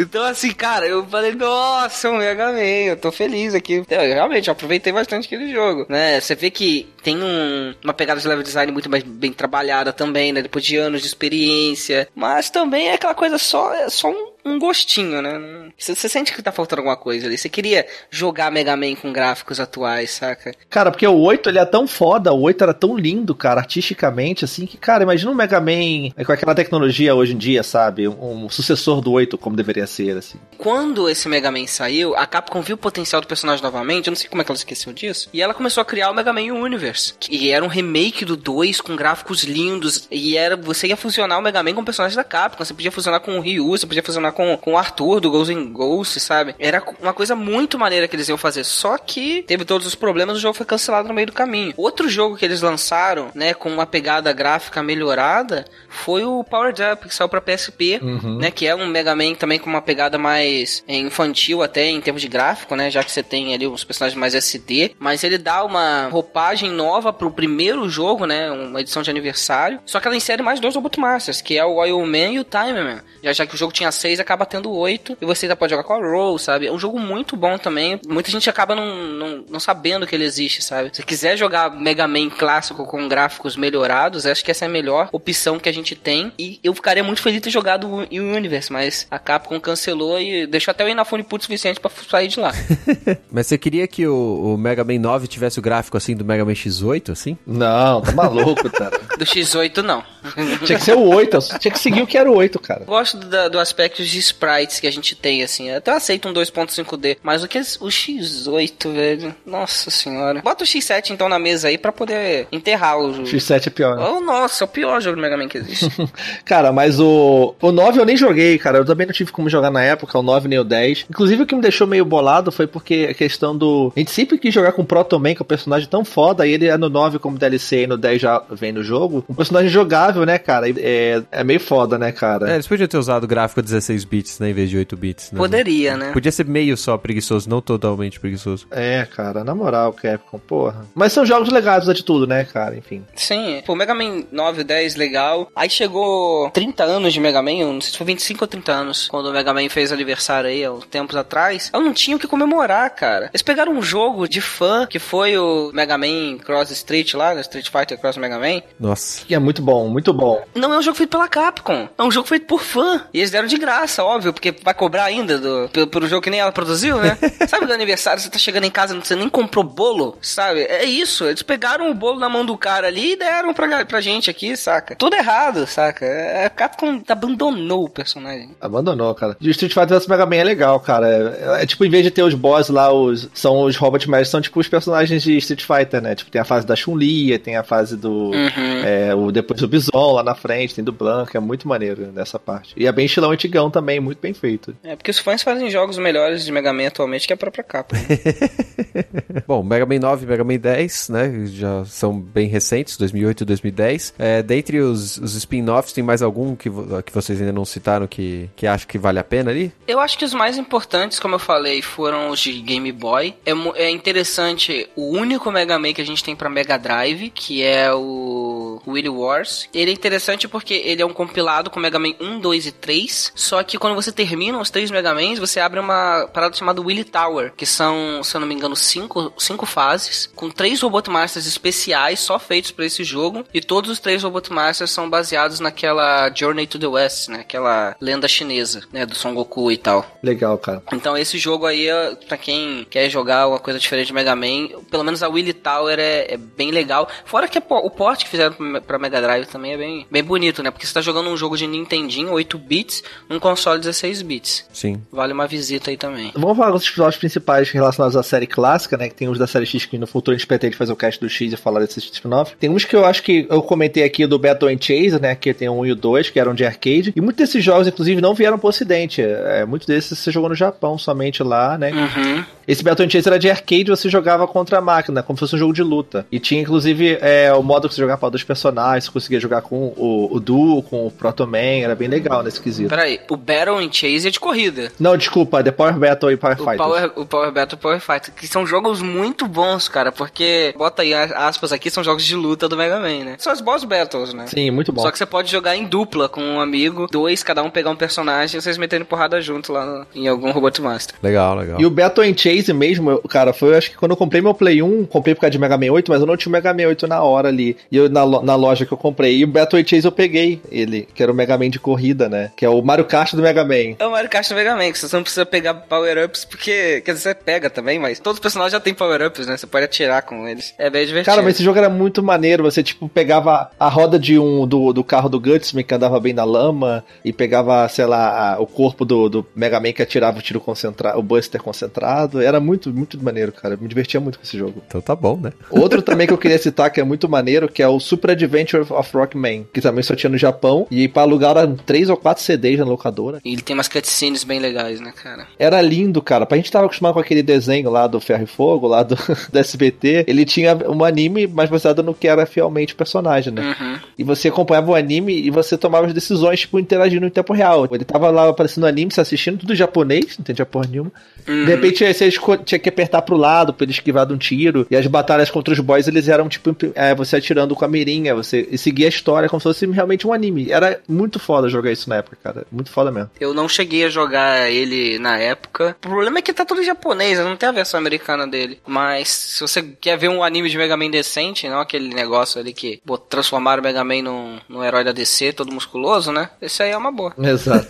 Então, assim, cara, eu falei, nossa, um Mega Man, eu tô feliz aqui. Eu, realmente, eu aproveitei bastante aquele jogo, né? Você vê que tem um- uma pegada de level design muito mais bem trabalhada também, né? Depois de anos de experiência. Mas também é aquela coisa só, é só um, um gostinho, né? Você, sente que tá faltando alguma coisa ali. Você queria jogar Mega Man com gráficos atuais, saca? Cara, porque o 8 ele é tão foda, o 8 era tão lindo, cara, artisticamente, assim, que, cara, imagina um Mega Man com aquela tecnologia hoje em dia, sabe? Um, um sucessor do 8, como deveria ser, assim. Quando esse Mega Man saiu, a Capcom viu o potencial do personagem novamente, eu não sei como é que ela esqueceu disso, e ela começou a criar o Mega Man Universe, que era um remake do 2 com gráficos lindos, e era você ia fusionar o Mega Man com o personagem da Capcom, você podia fusionar com o Ryu, você podia fusionar com, com o Arthur do Ghost in Ghost, sabe? Era uma coisa muito maneira que eles iam fazer, só que teve todos os problemas, o jogo foi cancelado no meio do caminho. Outro jogo que eles lançaram, né, com uma pegada gráfica melhorada, foi o Power Up, que saiu pra PSP, né, que é um Mega Man também com uma pegada mais é, infantil até em termos de gráfico, né, já que você tem ali uns personagens mais SD, mas ele dá uma roupagem nova pro primeiro jogo, né, uma edição de aniversário, só que ela insere mais dois Robot Masters, que é o Oil Man e o Timer Man. Já, já que o jogo tinha seis, acaba tendo oito, e você ainda pode jogar com a Roll, sabe? É um jogo muito bom também. Muita gente acaba não, não, não sabendo que ele existe, sabe? Se quiser jogar Mega Man clássico com gráficos melhorados, acho que essa é a melhor opção que a gente tem. E eu ficaria muito feliz de ter jogado o o Universe, mas a Capcom cancelou e deixou até o Inafune puto o suficiente pra sair de lá. Mas você queria que o, o Mega Man 9 tivesse o gráfico assim do Mega Man X8, assim? Não, tá maluco, cara. Do X8, não. Tinha que ser o 8, tinha que seguir o que era o 8, cara. Gosto da- do aspecto de sprites que a gente tem, assim. Eu até aceito um 2.5D, mas o que é o X8, velho? Nossa senhora. Bota o X7 então na mesa aí pra poder enterrar o jogo. X7 é pior. Oh, nossa, é o pior jogo do Mega Man que existe. Cara, mas o, o 9 eu nem joguei, cara. Eu também não tive como jogar na época, o 9 nem o 10. Inclusive, o que me deixou meio bolado foi porque a questão do. A gente sempre quis jogar com o Proto Man, que é um personagem tão foda, e ele é no 9 como DLC e no 10 já vem no jogo. Um personagem jogável, né, cara? É, é meio foda, né, cara? É, eles podiam ter usado o gráfico 16 bits, né, em vez de 8 bits. Né? Poderia, né? Podia ser meio só preguiçoso, não totalmente preguiçoso. É, cara, na moral, Capcom, porra. Mas são jogos apesar de tudo, né, cara? Enfim. Sim, pô, Mega Man 9 10, legal. Aí chegou 30 anos de Mega Man, não sei se foi 25 ou 30 anos, quando o Mega Man fez aniversário aí, há uns tempos atrás. Eu não tinha o que comemorar, cara. Eles pegaram um jogo de fã, que foi o Mega Man Cross Street lá, né, Street Fighter Cross Mega Man. Nossa. Que é muito bom, muito bom. Não é um jogo feito pela Capcom, é um jogo feito por fã. E eles deram de graça, óbvio, porque vai cobrar ainda do, pelo, pelo jogo que nem ela produziu, né? sabe do aniversário, você tá chegando em casa, você nem comprou bolo, sabe? É isso, eles pegaram o bolo na mão do cara ali e deram pra, pra gente aqui, saca? Tudo errado, saca? É, A Capcom abandonou o personagem. Abandonou, cara. De Street Fighter vs Mega Man é legal, cara. É, é tipo, em vez de ter os boss lá, os, são os Robot Masters, são tipo os personagens de Street Fighter, né? Tipo, tem a fase da Chun-Li, tem a fase do. Uhum. É, o, depois do Bison lá na frente, tem do Blanco, é muito maneiro nessa parte. E é bem estilão antigão também, muito bem feito. É, porque os fãs fazem jogos melhores de Mega Man atualmente que a própria Capcom. Bom, Mega Man 9 e Mega Man 10, né, já são bem recentes, 2008 e 2010. É, dentre os, os spin-offs, tem mais algum que, que vocês ainda não citaram que, que acham que vale a pena ali? Eu acho que os mais importantes, como eu falei, foram os de Game Boy. É, é interessante o único Mega Man que a gente tem pra Mega Drive, que é o Willy Wars. Ele é interessante porque ele é um compilado com Mega Man 1, 2 e 3. Só que quando você termina os três Mega Mans, você abre uma parada chamada Willy Tower, que são, se eu não me engano, cinco, cinco fases, com três Robot Masters especiais só feitos pra esse jogo. E todos os três Robot Masters são baseados naquela Journey to the West, né? Aquela lenda chinesa, né? Do Son Goku e tal. Legal, cara. Então esse jogo aí, pra quem quer jogar uma coisa diferente de Mega Man, pelo menos a Willy Tower é, é bem legal. Fora que é o port que fizeram pra Mega Drive também também é bem, bem bonito, né? Porque você tá jogando um jogo de Nintendinho, 8 bits, num console 16 bits. Sim. Vale uma visita aí também. Vamos falar dos episódios principais relacionados à série clássica, né? Que tem os da série X que no futuro a gente pretende fazer o cast do X e falar desses spin-off. Tem uns que eu acho que eu comentei aqui do Battle and Chase, né? Que tem 1 e o 2, que eram de arcade. E muitos desses jogos, inclusive, não vieram pro ocidente. É, muitos desses você jogou no Japão somente lá, né? Uhum. Esse Battle and Chase era de arcade, você jogava contra a máquina, como se fosse um jogo de luta. E tinha, inclusive, é, o modo que você jogava para dois personagens, você conseguia jogar com o, o Duo, com o Proto Man, era bem legal nesse quesito. Peraí, o Battle and Chase é de corrida. Não, desculpa, The Power Battle e Power Fighter. Power, o Power Battle e o Power Fighter, que são jogos muito bons, cara, porque, bota aí aspas aqui, são jogos de luta do Mega Man, né? São as boss battles, né? Sim, muito bom. Só que você pode jogar em dupla com um amigo, dois, cada um pegar um personagem e vocês meterem porrada junto lá no- em algum Robot Master. Legal, legal. E o Battle and Chase mesmo, cara, foi acho que quando eu comprei meu Play 1, comprei por causa de Mega Man 8, mas eu não tinha o Mega Man 8 na hora ali. E eu na, na loja que eu comprei. Battle Chase eu peguei ele, que era o Mega Man de corrida, né? Que é o Mario Kart do Mega Man. É o Mario Kart do Mega Man, que você não precisa pegar power-ups, porque, quer dizer, você pega também, mas todos os personagens já têm power-ups, né? Você pode atirar com eles. É bem divertido. Cara, mas esse jogo era muito maneiro. Você, tipo, pegava a roda de um do, do carro do Gutsman que andava bem na lama e pegava, sei lá, a- o corpo do, do Mega Man que atirava o tiro concentrado, o Buster concentrado. Era muito, muito maneiro, cara. Eu me divertia muito com esse jogo. Então tá bom, né? Outro também que eu queria citar que é muito maneiro, que é o Super Adventure of Rockman, que também só tinha no Japão. E pra alugar eram três ou quatro CDs na locadora. E ele tem umas cutscenes bem legais, né, cara? Era lindo, cara. Pra gente tava acostumado com aquele desenho lá do Ferro e Fogo, lá do, do SBT, ele tinha um anime mais baseado no que era fielmente o personagem, né? Uhum. E você acompanhava o anime e você tomava as decisões, tipo, interagindo em tempo real. Ele tava lá aparecendo no anime, você assistindo, tudo japonês, não entendia porra nenhuma. Uhum. De repente você tinha que apertar pro lado pra ele esquivar de um tiro. E as batalhas contra os boys, eles eram, tipo, é, você atirando com a mirinha, você e seguia a história como se fosse realmente um anime. Era muito foda jogar isso na época, cara. Muito foda mesmo. Eu não cheguei a jogar ele na época. O problema é que tá tudo em japonês, não tem a versão americana dele. Mas se você quer ver um anime de Mega Man decente, não aquele negócio ali que transformaram o Mega Man num, num herói da DC, todo musculoso, né? Esse aí é uma boa. Exato.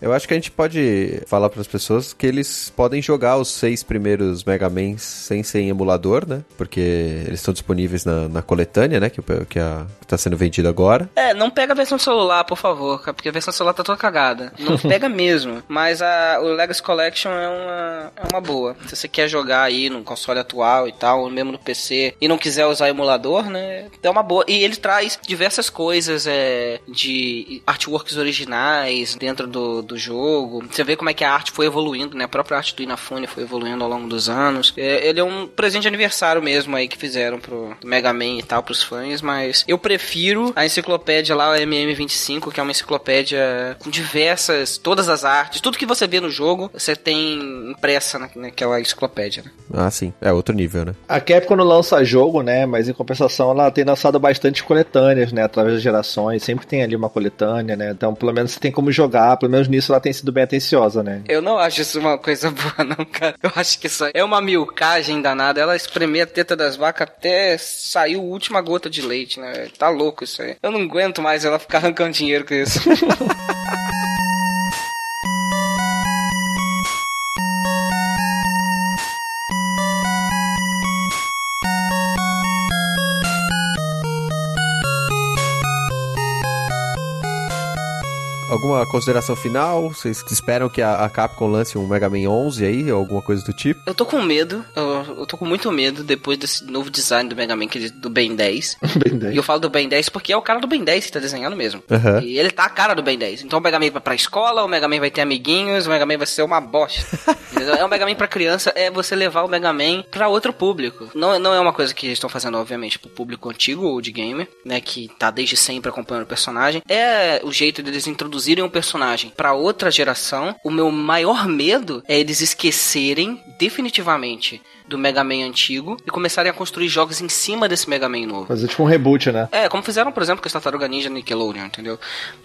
Eu acho que a gente pode falar para as pessoas que eles podem jogar os seis primeiros Mega Mans sem ser em emulador, né? Porque eles estão disponíveis na, na coletânea, né? Que, que, a, que tá sendo vendida agora. É, não pega a versão celular, por favor, cara, porque a versão celular tá toda cagada. Não pega mesmo. Mas a, o Legacy Collection é uma, é uma boa. Se você quer jogar aí no console atual e tal, ou mesmo no PC, e não quiser usar emulador, né? É uma boa. E ele traz diversas coisas é, de artworks originais dentro do, do jogo. Você vê como é que a arte foi evoluindo, né? A própria arte do Inafune foi evoluindo ao longo dos anos. É, ele é um presente de aniversário mesmo aí que fizeram pro Mega Man e tal, pros fãs, mas eu prefiro a enciclopédia lá, o MM25, que é uma enciclopédia com diversas, todas as artes, tudo que você vê no jogo, você tem impressa na, naquela enciclopédia, né? Ah, sim. É outro nível, né? A Capcom não lança jogo, né? Mas em compensação ela tem lançado bastante coletâneas, né? Através das gerações. Sempre tem ali uma coletânea, né? Então pelo menos você tem como jogar. Pelo menos nisso ela tem sido bem atenciosa, né? Eu não acho isso uma coisa boa, não, cara. Eu acho que isso é uma milcagem danada. Ela espremer a teta das vacas até sair a última gota de leite, né? Tá louco isso aí. Eu não aguento mais ela ficar arrancando dinheiro com isso. Alguma consideração final? Vocês esperam que a, a Capcom lance um Mega Man 11 aí, ou alguma coisa do tipo? Eu tô com medo, eu, eu tô com muito medo depois desse novo design do Mega Man, que ele- do Ben 10. Bem E daí. eu falo do Ben 10 porque é o cara do Ben 10 que tá desenhando mesmo. Aham. E ele tá a cara do Ben 10. Então o Mega Man vai pra escola, o Mega Man vai ter amiguinhos, o Mega Man vai ser uma bosta. É o Mega Man pra criança, é você levar o Mega Man pra outro público. Não, não é uma coisa que eles estão fazendo, obviamente, pro público antigo ou de gamer, né? Que tá desde sempre acompanhando o personagem. É o jeito deles introduzirem um personagem pra outra geração. O meu maior medo é eles esquecerem definitivamente do Mega Man antigo e começarem a construir jogos em cima desse Mega Man novo. Fazer tipo um reboot, né? É, como fizeram, por exemplo, com as Tartaruga Ninja Nickelodeon, entendeu?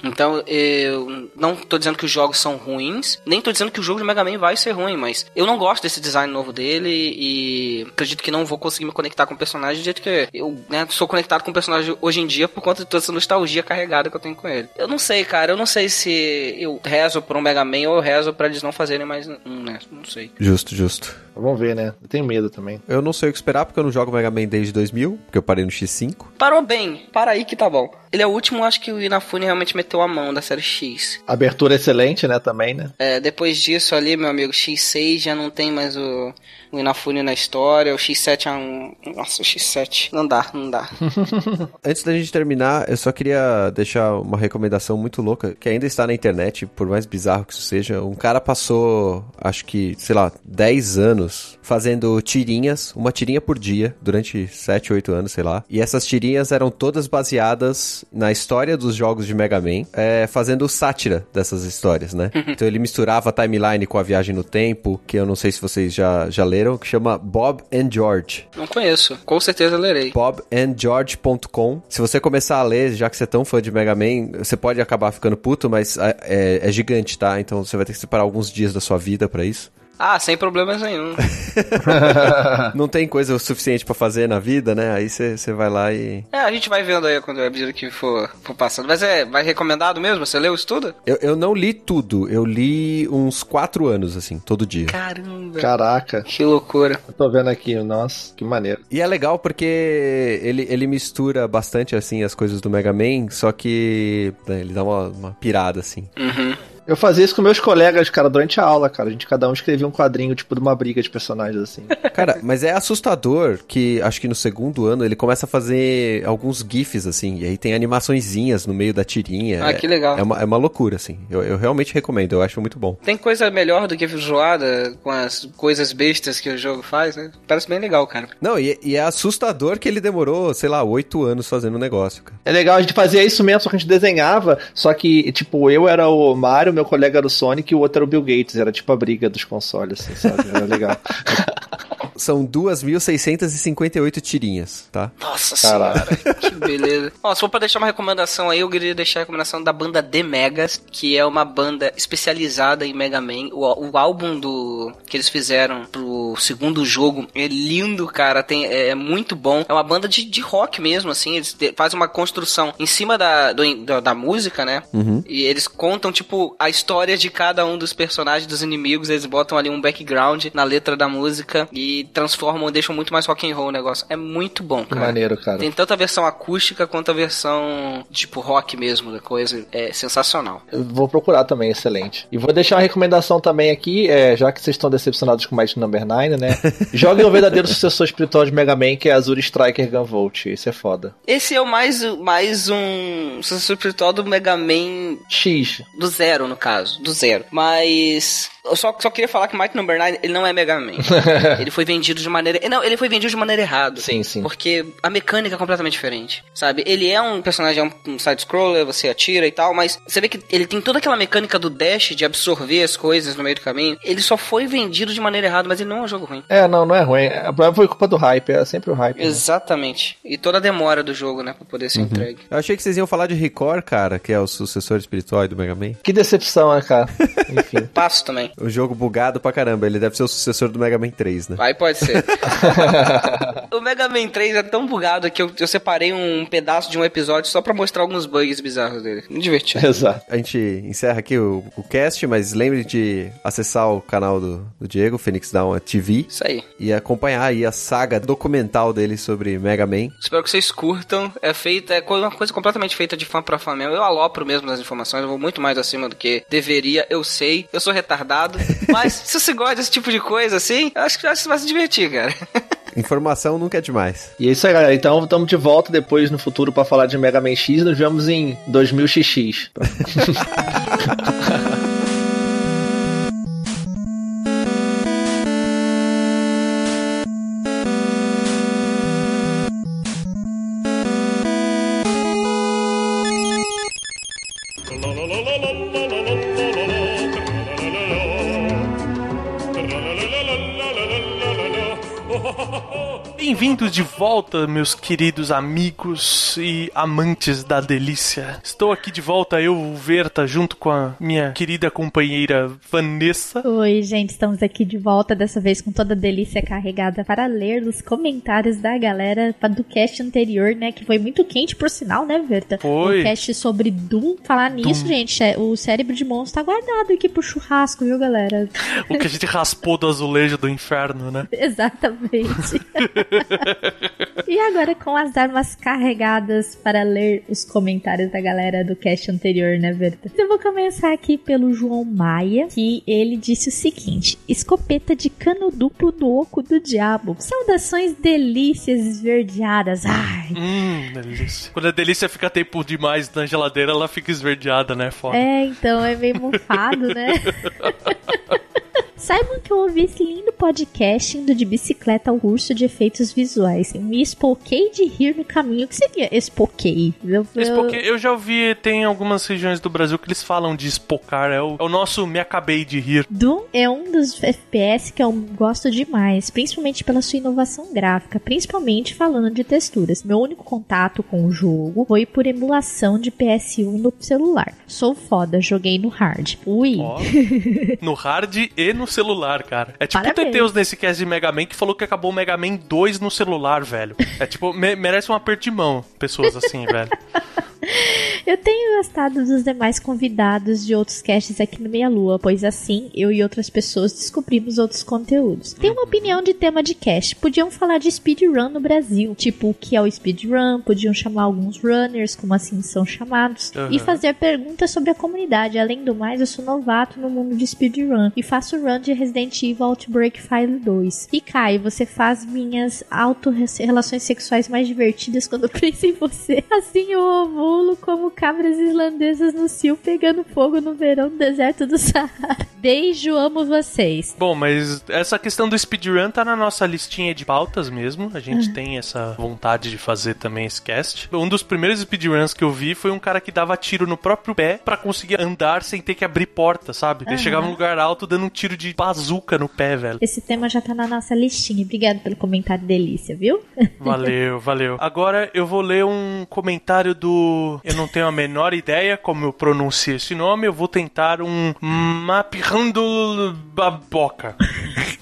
Então, eu não tô dizendo que os jogos são ruins, nem tô dizendo que o jogo de Mega Man vai ser ruim, mas eu não gosto desse design novo dele e acredito que não vou conseguir me conectar com o personagem do jeito que eu né, sou conectado com o personagem hoje em dia por conta de toda essa nostalgia carregada que eu tenho com ele. Eu não sei, cara, eu não sei se eu rezo por um Mega Man ou eu rezo pra eles não fazerem mais um, né? Não sei. Justo, justo. Vamos ver, né? Eu tenho medo também. Eu não sei o que esperar, porque eu não jogo Mega Man desde 2000, porque eu parei no X5. Parou bem, para aí que tá bom. Ele é o último, acho que o Inafune realmente meteu a mão da série X. Abertura excelente, né, também, né? É, depois disso ali, meu amigo, X6 já não tem mais o, o Inafune na história, o X7 é um... Nossa, o X7. Não dá, não dá. Antes da gente terminar, eu só queria deixar uma recomendação muito louca, que ainda está na internet, por mais bizarro que isso seja. Um cara passou, acho que, sei lá, 10 anos fazendo tirinhas, uma tirinha por dia, durante 7, 8 anos, sei lá. E essas tirinhas eram todas baseadas na história dos jogos de Mega Man, é, fazendo sátira dessas histórias, né? então ele misturava a timeline com a viagem no tempo, que eu não sei se vocês já, já leram, que chama Bob and George. Não conheço, com certeza lerei. bobandgeorge.com. Se você começar a ler, já que você é tão fã de Mega Man, você pode acabar ficando puto, mas é, é- é gigante, tá? Então você vai ter que separar alguns dias da sua vida pra isso. Ah, sem problemas nenhum. Não tem coisa o suficiente pra fazer na vida, né? Aí você vai lá e. É, a gente vai vendo aí quando à medida que for, for passando. Mas é mais recomendado mesmo? Você leu isso tudo? Eu, eu não li tudo, eu li uns quatro anos, assim, todo dia. Caramba. Caraca, Que loucura. eu tô vendo aqui, nossa, que maneiro. E é legal porque ele, ele mistura bastante, assim, as coisas do Mega Man, só que né, ele dá uma, uma pirada, assim. Uhum. Eu fazia isso com meus colegas, cara, durante a aula, cara. A gente cada um escrevia um quadrinho, tipo, de uma briga de personagens, assim. Cara, mas é assustador que acho que no segundo ano ele começa a fazer alguns GIFs, assim, e aí tem animaçõezinhas no meio da tirinha. Ah, É- que legal. É uma, é uma loucura, assim. Eu, eu realmente recomendo, eu acho muito bom. Tem coisa melhor do que zoada com as coisas bestas que o jogo faz, né? Parece bem legal, cara. Não, e, e é assustador que ele demorou, sei lá, oito anos fazendo o negócio, cara. É legal, a gente fazia isso mesmo, só que a gente desenhava, só que, tipo, eu era o Mario, meu colega era o Sonic e o outro era o Bill Gates. Era tipo a briga dos consoles, assim, sabe? Era legal. São 2.658 tirinhas, tá? Nossa Caraca. senhora, que beleza. Ó, se for pra deixar uma recomendação aí, eu queria deixar a recomendação da banda The Megas, que é uma banda especializada em Mega Man. O, o álbum do que eles fizeram pro segundo jogo é lindo, cara. Tem, é, é muito bom. É uma banda de, de rock mesmo, assim. Eles te- fazem uma construção em cima da, do- da, da música, né? E eles contam, tipo, a história de cada um dos personagens, dos inimigos. Eles botam ali um background na letra da música e transformam, deixam muito mais rock and roll o negócio. É muito bom, cara. maneiro, cara. Tem tanto a versão acústica quanto a versão tipo rock mesmo da coisa. É sensacional. Eu vou procurar também, excelente. E vou deixar uma recomendação também aqui, é, já que vocês estão decepcionados com Mighty Number 9, né? Joguem o verdadeiro sucessor espiritual de Mega Man, que é Azure Striker Gunvolt. Esse é foda. Esse é o mais, mais um sucessor espiritual do Mega Man X. do zero, no caso. Do zero. Mas. Eu só, só queria falar que Mighty Number 9 ele não é Mega Man. ele foi vendido de maneira. Não, ele foi vendido de maneira errada. Sim, sim. Porque a mecânica é completamente diferente, sabe? Ele é um personagem, é um- side-scroller, você atira e tal, mas você vê que ele tem toda aquela mecânica do dash, de absorver as coisas no meio do caminho. Ele só foi vendido de maneira errada, mas ele não é um jogo ruim. É, não, não é ruim. O problema foi culpa do hype, é sempre o hype. né? Exatamente. E toda a demora do jogo, né, pra poder ser entregue. Eu achei que vocês iam falar de Record, cara, que é o sucessor espiritual do Mega Man. Que decepção, né, cara? Enfim. Passo também. O jogo bugado pra caramba, ele deve ser o sucessor do Mega Man 3, né? Aí pode ser. o Mega Man 3 é tão bugado que eu, eu separei um pedaço de um episódio só pra mostrar alguns bugs bizarros dele. Muito divertido. Exato. A gente encerra aqui o, o cast, mas lembre de acessar o canal do, do Diego, Phoenix Down TV, Isso aí. e acompanhar aí a saga documental dele sobre Mega Man. Espero que vocês curtam. É feita, é uma coisa completamente feita de fã pra fã mesmo. Eu alopro mesmo nas informações, eu vou muito mais acima do que deveria, eu sei. Eu sou retardado. mas se você gosta desse tipo de coisa assim, eu acho que acho que vai se divertir, cara. Informação nunca é demais. E é isso aí, galera. Então estamos de volta depois no futuro pra falar de Mega Man X. Nos vemos em 2000XX. Bem-vindos de volta, meus queridos amigos e amantes da delícia. Estou aqui de volta, eu, Verta, junto com a minha querida companheira Vanessa. Oi, gente, estamos aqui de volta, dessa vez com toda a delícia carregada para ler os comentários da galera do cast anterior, né? Que foi muito quente, por sinal, né, Verta? Foi. O cast sobre Doom. Falar nisso, gente, é- o cérebro de monstro tá guardado aqui pro churrasco, viu, galera? O que a gente raspou do azulejo do inferno, né? Exatamente. e agora com as armas carregadas para ler os comentários da galera do cast anterior, né, Verta? Eu vou começar aqui pelo João Maia, que ele disse o seguinte: escopeta de cano duplo do oco do diabo. Saudações delícias esverdeadas. Ai. Hum, delícia. Quando a delícia fica tempo demais na geladeira, ela fica esverdeada, né? Foda. É, então é meio mofado, né? Saibam que eu ouvi esse lindo podcast indo de bicicleta ao curso de efeitos visuais. Me espoquei de rir no caminho. O que seria espoquei? Eu, eu... eu já ouvi, tem algumas regiões do Brasil que eles falam de espocar. É o, é o nosso me acabei de rir. Doom é um dos FPS que eu gosto demais, principalmente pela sua inovação gráfica, principalmente falando de texturas. Meu único contato com o jogo foi por emulação de PS1 no celular. Sou foda, joguei no hard. Ui. Oh, no hard e no celular, cara. É tipo Parabéns. o Teteus nesse cast de Mega Man que falou que acabou o Mega Man 2 no celular, velho. É tipo, me merece um aperto de mão, pessoas assim, velho. Eu tenho gostado dos demais convidados de outros casts aqui no Meia Lua, pois assim eu e outras pessoas descobrimos outros conteúdos. Tenho uma opinião de tema de cast. Podiam falar de speedrun no Brasil, tipo o que é o speedrun, podiam chamar alguns runners, como assim são chamados, uhum. e fazer perguntas sobre a comunidade. Além do mais, eu sou novato no mundo de speedrun e faço run de Resident Evil Outbreak File 2. E Kai, você faz minhas auto-relações sexuais mais divertidas quando eu penso em você. Assim eu amo pulo como cabras islandesas no cio pegando fogo no verão do deserto do Saara. Beijo, amo vocês. Bom, mas essa questão do speedrun tá na nossa listinha de pautas mesmo. A gente uhum. tem essa vontade de fazer também esse cast. Um dos primeiros speedruns que eu vi foi um cara que dava tiro no próprio pé para conseguir andar sem ter que abrir porta, sabe? Ele chegava num lugar alto dando um tiro de bazuca no pé, velho. Esse tema já tá na nossa listinha. Obrigado pelo comentário delícia, viu? Valeu, valeu. Agora eu vou ler um comentário do eu não tenho a menor ideia como eu pronuncio esse nome. Eu vou tentar um Mapirando Baboca.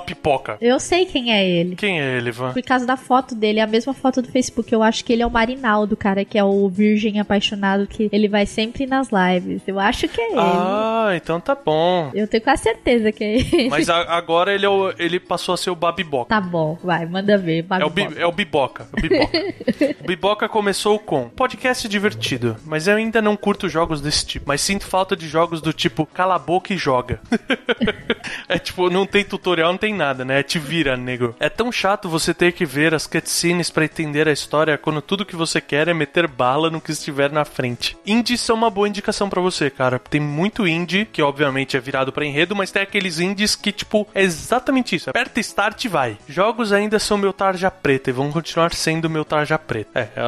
Pipoca. Eu sei quem é ele. Quem é ele, Van? Por causa da foto dele, a mesma foto do Facebook. Eu acho que ele é o Marinaldo, cara, que é o virgem apaixonado que ele vai sempre nas lives. Eu acho que é ele. Ah, então tá bom. Eu tenho quase certeza que é ele. Mas a, agora ele, é o, ele passou a ser o Babiboca. Tá bom, vai, manda ver. É o, bi, é o Biboca. O Biboca. o Biboca começou com podcast divertido, mas eu ainda não curto jogos desse tipo. Mas sinto falta de jogos do tipo cala a boca e joga. é tipo, não tem tutorial, não tem nada, né? Te vira, nego. É tão chato você ter que ver as cutscenes para entender a história quando tudo que você quer é meter bala no que estiver na frente. Indies são uma boa indicação para você, cara. Tem muito indie que obviamente é virado para enredo, mas tem aqueles indies que tipo é exatamente isso. Aperta start e vai. Jogos ainda são meu tarja preta e vão continuar sendo meu tarja preta. É, é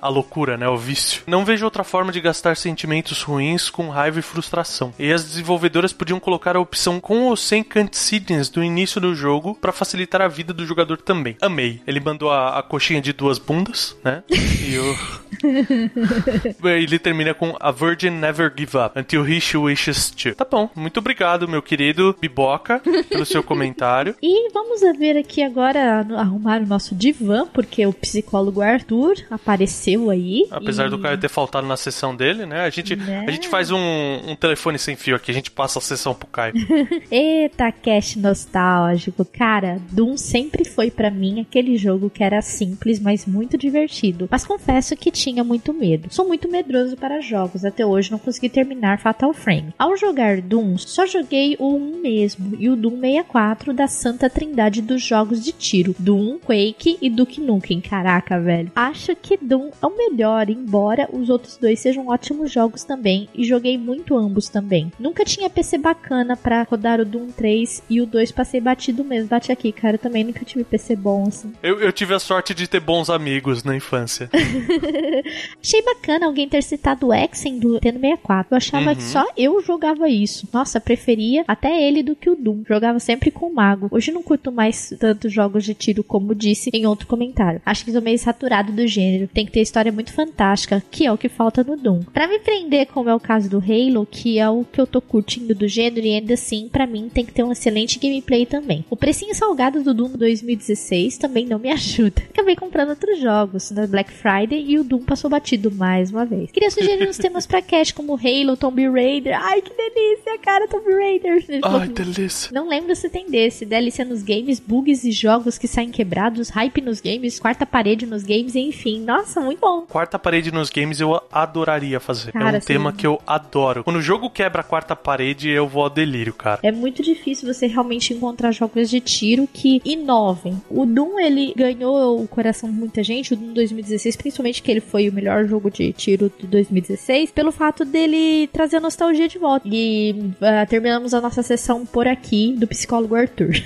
a loucura, né? O vício. Não vejo outra forma de gastar sentimentos ruins com raiva e frustração. E as desenvolvedoras podiam colocar a opção com ou sem cutscenes do início do jogo para facilitar a vida do jogador também. Amei. Ele mandou a, a coxinha de duas bundas, né? E o. Ele termina com A Virgin Never Give Up Until He Wishes To. Tá bom, muito obrigado, meu querido Biboca, pelo seu comentário. E vamos ver aqui agora arrumar o nosso divã, porque o psicólogo Arthur apareceu aí. Apesar e... do Caio ter faltado na sessão dele, né? A gente, né? A gente faz um, um telefone sem fio aqui, a gente passa a sessão pro Caio. Eita, cash nostálgico. Cara, Doom sempre foi para mim aquele jogo que era simples, mas muito divertido. Mas confesso que tinha muito medo. Sou muito medroso para jogos, até hoje não consegui terminar Fatal Frame. Ao jogar Doom, só joguei o 1 mesmo e o Doom 64 da Santa Trindade dos jogos de tiro: Doom, Quake e Duke Nukem. Caraca, velho. Acho que Doom é o melhor, embora os outros dois sejam ótimos jogos também e joguei muito ambos também. Nunca tinha PC bacana para rodar o Doom 3 e o 2 passei batido mesmo. Bate aqui, cara, eu também nunca tive PC bom assim. Eu, eu tive a sorte de ter bons amigos na infância. Achei bacana alguém ter citado o Exen do Nintendo 64. Eu achava uhum. que só eu jogava isso. Nossa, preferia até ele do que o Doom. Jogava sempre com o Mago. Hoje não curto mais tantos jogos de tiro como disse em outro comentário. Acho que sou meio saturado do gênero. Tem que ter história muito fantástica, que é o que falta no Doom. Para me prender, como é o caso do Halo, que é o que eu tô curtindo do gênero, e ainda assim, para mim, tem que ter um excelente gameplay também. O precinho salgado do Doom 2016 também não me ajuda. Acabei comprando outros jogos na Black Friday e o Doom passou batido mais uma vez. Queria sugerir uns temas pra cast como Halo, Tomb Raider. Ai, que delícia, cara, Tomb Raider. Falou Ai, delícia. não lembro se tem desse. Delícia nos games, bugs e jogos que saem quebrados, hype nos games, quarta parede nos games, enfim. Nossa, muito bom. Quarta parede nos games eu adoraria fazer. é Cara, um tema sim. que eu adoro. Quando o jogo quebra a quarta parede, eu vou ao delírio, cara. É muito difícil você realmente encontrar jogos de tiro que inovem. O Doom, ele ganhou o coração de muita gente, o Doom 2016, principalmente que ele foi o melhor jogo de tiro de 2016, pelo fato dele trazer a nostalgia de volta. E ah, terminamos a nossa sessão por aqui do psicólogo Arthur.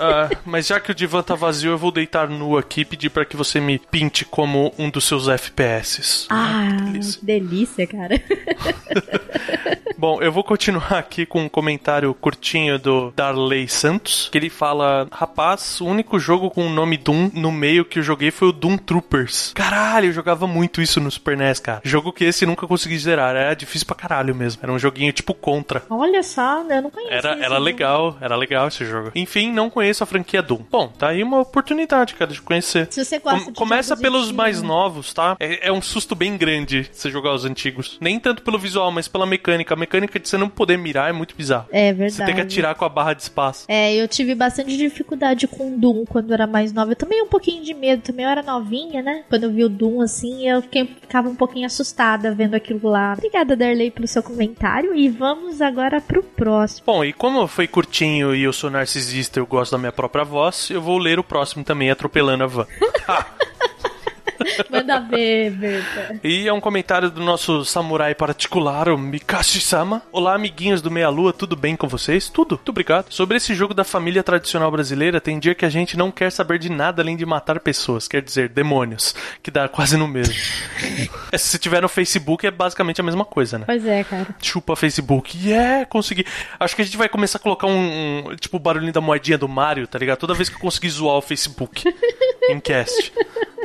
Ah, mas já que o divã tá vazio, eu vou deitar nu aqui e pedir pra que você me pinte como um dos seus FPS. Ah, delícia. delícia, cara. Bom, eu vou continuar aqui com um comentário curtinho do Darley Santos, que ele fala: Rapaz, o único jogo com o nome Doom no meio que eu joguei foi o Doom Troopers. Caralho, eu jogava muito isso no Super NES, cara. Jogo que esse nunca consegui zerar, era difícil pra caralho mesmo. Era um joguinho tipo contra. Olha só, eu não conheço Era, era jogo. legal, era legal esse jogo. Enfim, não conheço a franquia Doom. Bom, tá aí uma oportunidade, cara, de conhecer. Se você gosta Com- de começa pelos mais novos, tá? É, é um susto bem grande você jogar os antigos. Nem tanto pelo visual, mas pela mecânica. A mecânica de você não poder mirar é muito bizarro. É verdade. Você tem que atirar com a barra de espaço. É, eu tive bastante dificuldade com Doom quando eu era mais nova. Eu também um pouquinho de medo, também eu era novinha, né? Quando eu vi o Doom assim, eu fiquei, ficava um pouquinho assustada vendo aquilo lá. Obrigada, Darley, pelo seu comentário. E vamos agora pro próximo. Bom, e como foi curtinho e eu sou narcisista e eu gosto da minha própria voz, eu vou ler o próximo também, atropelando a van. Manda ver, Berta. E é um comentário do nosso samurai particular, o Mikashi-sama. Olá, amiguinhos do Meia Lua, tudo bem com vocês? Tudo, muito obrigado. Sobre esse jogo da família tradicional brasileira, tem dia que a gente não quer saber de nada além de matar pessoas, quer dizer, demônios, que dá quase no mesmo. É, Se tiver no Facebook, é basicamente a mesma coisa, né? Pois é, cara. Chupa Facebook. Yeah, consegui. Acho que a gente vai começar a colocar um, um- tipo o barulhinho da moedinha do Mario, tá ligado? Toda vez que eu conseguir zoar o Facebook em cast.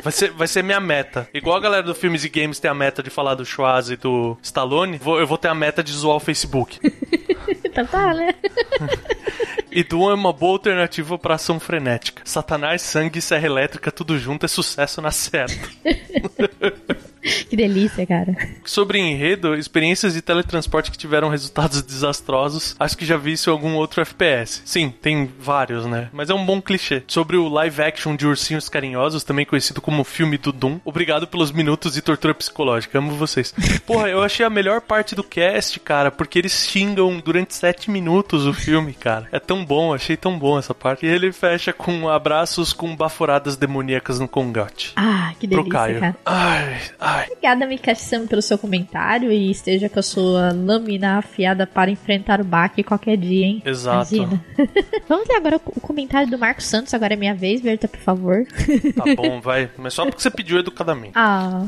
Vai ser, vai ser minha meta. Igual a galera do Filmes e Games tem a meta de falar do Schwarz e do Stallone, vou- eu vou ter a meta de zoar o Facebook. Então tá, né? E Doom é uma boa alternativa pra ação frenética. Satanás, sangue e serra elétrica, tudo junto é sucesso na certa. Que delícia, cara. Sobre enredo, experiências de teletransporte que tiveram resultados desastrosos, acho que já vi isso em algum outro FPS. Sim, tem vários, né? Mas é um bom clichê. Sobre o live action de Ursinhos Carinhosos, também conhecido como filme do Doom, obrigado pelos minutos de tortura psicológica. Amo vocês. Porra, eu achei a melhor parte do cast, cara, porque eles xingam durante sete minutos o filme, cara. É tão bom, achei tão bom essa parte. E ele fecha com abraços com baforadas demoníacas no congote. Ah, que Pro delícia, Caio. cara. Ai, ai. Obrigada, Mikashi-sama, pelo seu comentário e esteja com a sua lâmina afiada para enfrentar o baque qualquer dia, hein? Exato. Vamos ler agora o comentário do Marcos Santos, agora é minha vez, Berta, por favor. Tá bom, vai. Mas só porque você pediu educadamente. Ah,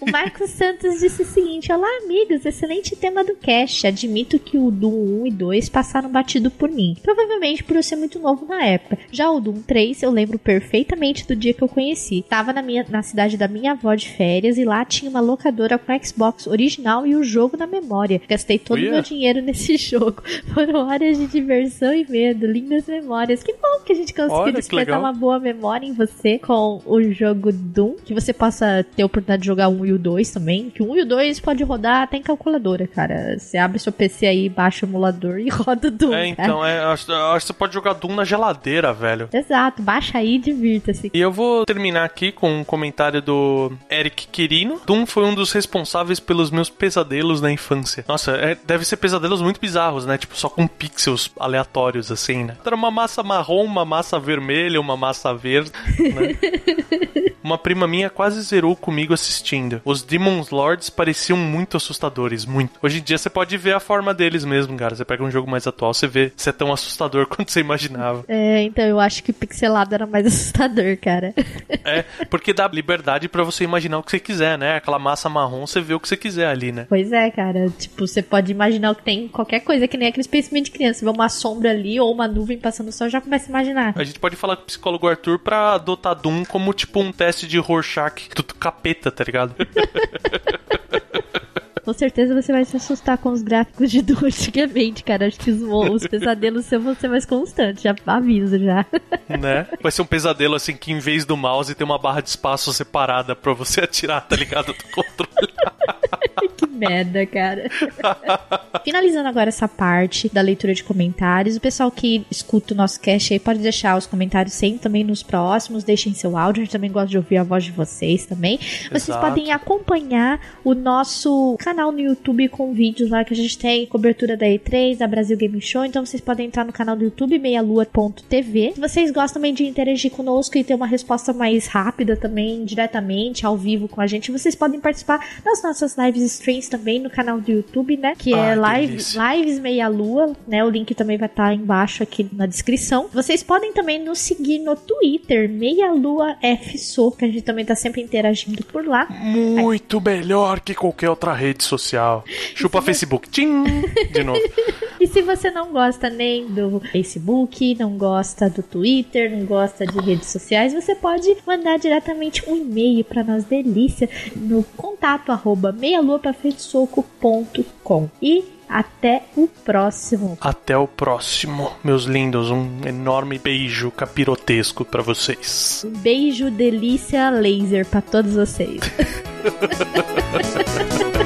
o Marcos Santos disse o seguinte: Olá, amigos, excelente tema do cast. Admito que o Doom 1 e 2 passaram batido por mim, provavelmente por eu ser muito novo na época. Já o Doom 3 eu lembro perfeitamente do dia que eu conheci. Tava na, minha, na cidade da minha avó de férias e lá tinha uma locadora com Xbox original e o jogo na memória. Gastei todo o meu dinheiro nesse jogo. Foram horas de diversão e medo, lindas memórias. Que bom que a gente conseguiu Olha, despertar uma boa memória em você com o jogo Doom, que você possa ter a oportunidade de jogar o 1 e o 2 também, que o 1 e o 2 pode rodar até em calculadora, cara. Você abre seu PC aí, baixa o emulador e roda o Doom, É, cara. então, é, acho, acho que você pode jogar Doom na geladeira, velho. Exato, baixa aí e divirta-se. E eu vou terminar aqui com um comentário do Eric Quirino. Doom foi um dos responsáveis pelos meus pesadelos na infância. Nossa, é- deve ser pesadelos muito bizarros, né? Tipo, só com pixels aleatórios, assim, né? Era uma massa marrom, uma massa vermelha, uma massa verde, né? Uma prima minha quase zerou comigo assistindo. Os Demon's Lords pareciam muito assustadores, muito. Hoje em dia você pode ver a forma deles mesmo, cara. Você pega um jogo mais atual, você vê se é tão assustador quanto você imaginava. É, então eu acho que pixelado era mais assustador, cara. É, porque dá liberdade pra você imaginar o que você quiser, né? Aquela massa marrom, você vê o que você quiser ali, né? Pois é, cara. Tipo, você pode imaginar o que tem em qualquer coisa, que nem aqueles pensamentos de criança. Você vê uma sombra ali ou uma nuvem passando no céu, já começa a imaginar. A gente pode falar com o psicólogo Arthur pra adotar Doom como tipo um teste de Rorschach do capeta, tá ligado? Com certeza você vai se assustar com os gráficos de do antigamente, cara. Acho que os, os pesadelos seus vão ser mais constantes, já aviso já. Né? Vai ser um pesadelo assim que em vez do mouse tem uma barra de espaço separada pra você atirar, tá ligado? Do controle. que merda, cara. Finalizando agora essa parte da leitura de comentários, o pessoal que escuta o nosso cast aí pode deixar os comentários sempre também nos próximos, deixem seu áudio, a gente também gosta de ouvir a voz de vocês também. Vocês Exato. podem acompanhar o nosso canal no YouTube com vídeos lá que a gente tem cobertura da E3, da Brasil Game Show, então vocês podem entrar no canal do YouTube meialua.tv. Se vocês gostam também de interagir conosco e ter uma resposta mais rápida também, diretamente, ao vivo com a gente, vocês podem participar das nossas lives streams também no canal do YouTube, né? Que é Ai, que live, delícia. Lives Meia Lua, né? O link também vai estar embaixo aqui na descrição. Vocês podem também nos seguir no Twitter, Meia Lua FSO, que a gente também tá sempre interagindo por lá. Muito melhor que qualquer outra rede social. Chupa Facebook. Tchim! De novo. E se você não gosta nem do Facebook, não gosta do Twitter, não gosta de redes sociais, você pode mandar diretamente um e-mail para nós, delícia, no contato arroba meialuapafeitosoco.com. E até o próximo. Até o próximo, meus lindos. Um enorme beijo capirotesco pra vocês. Um beijo, delícia, laser para todos vocês.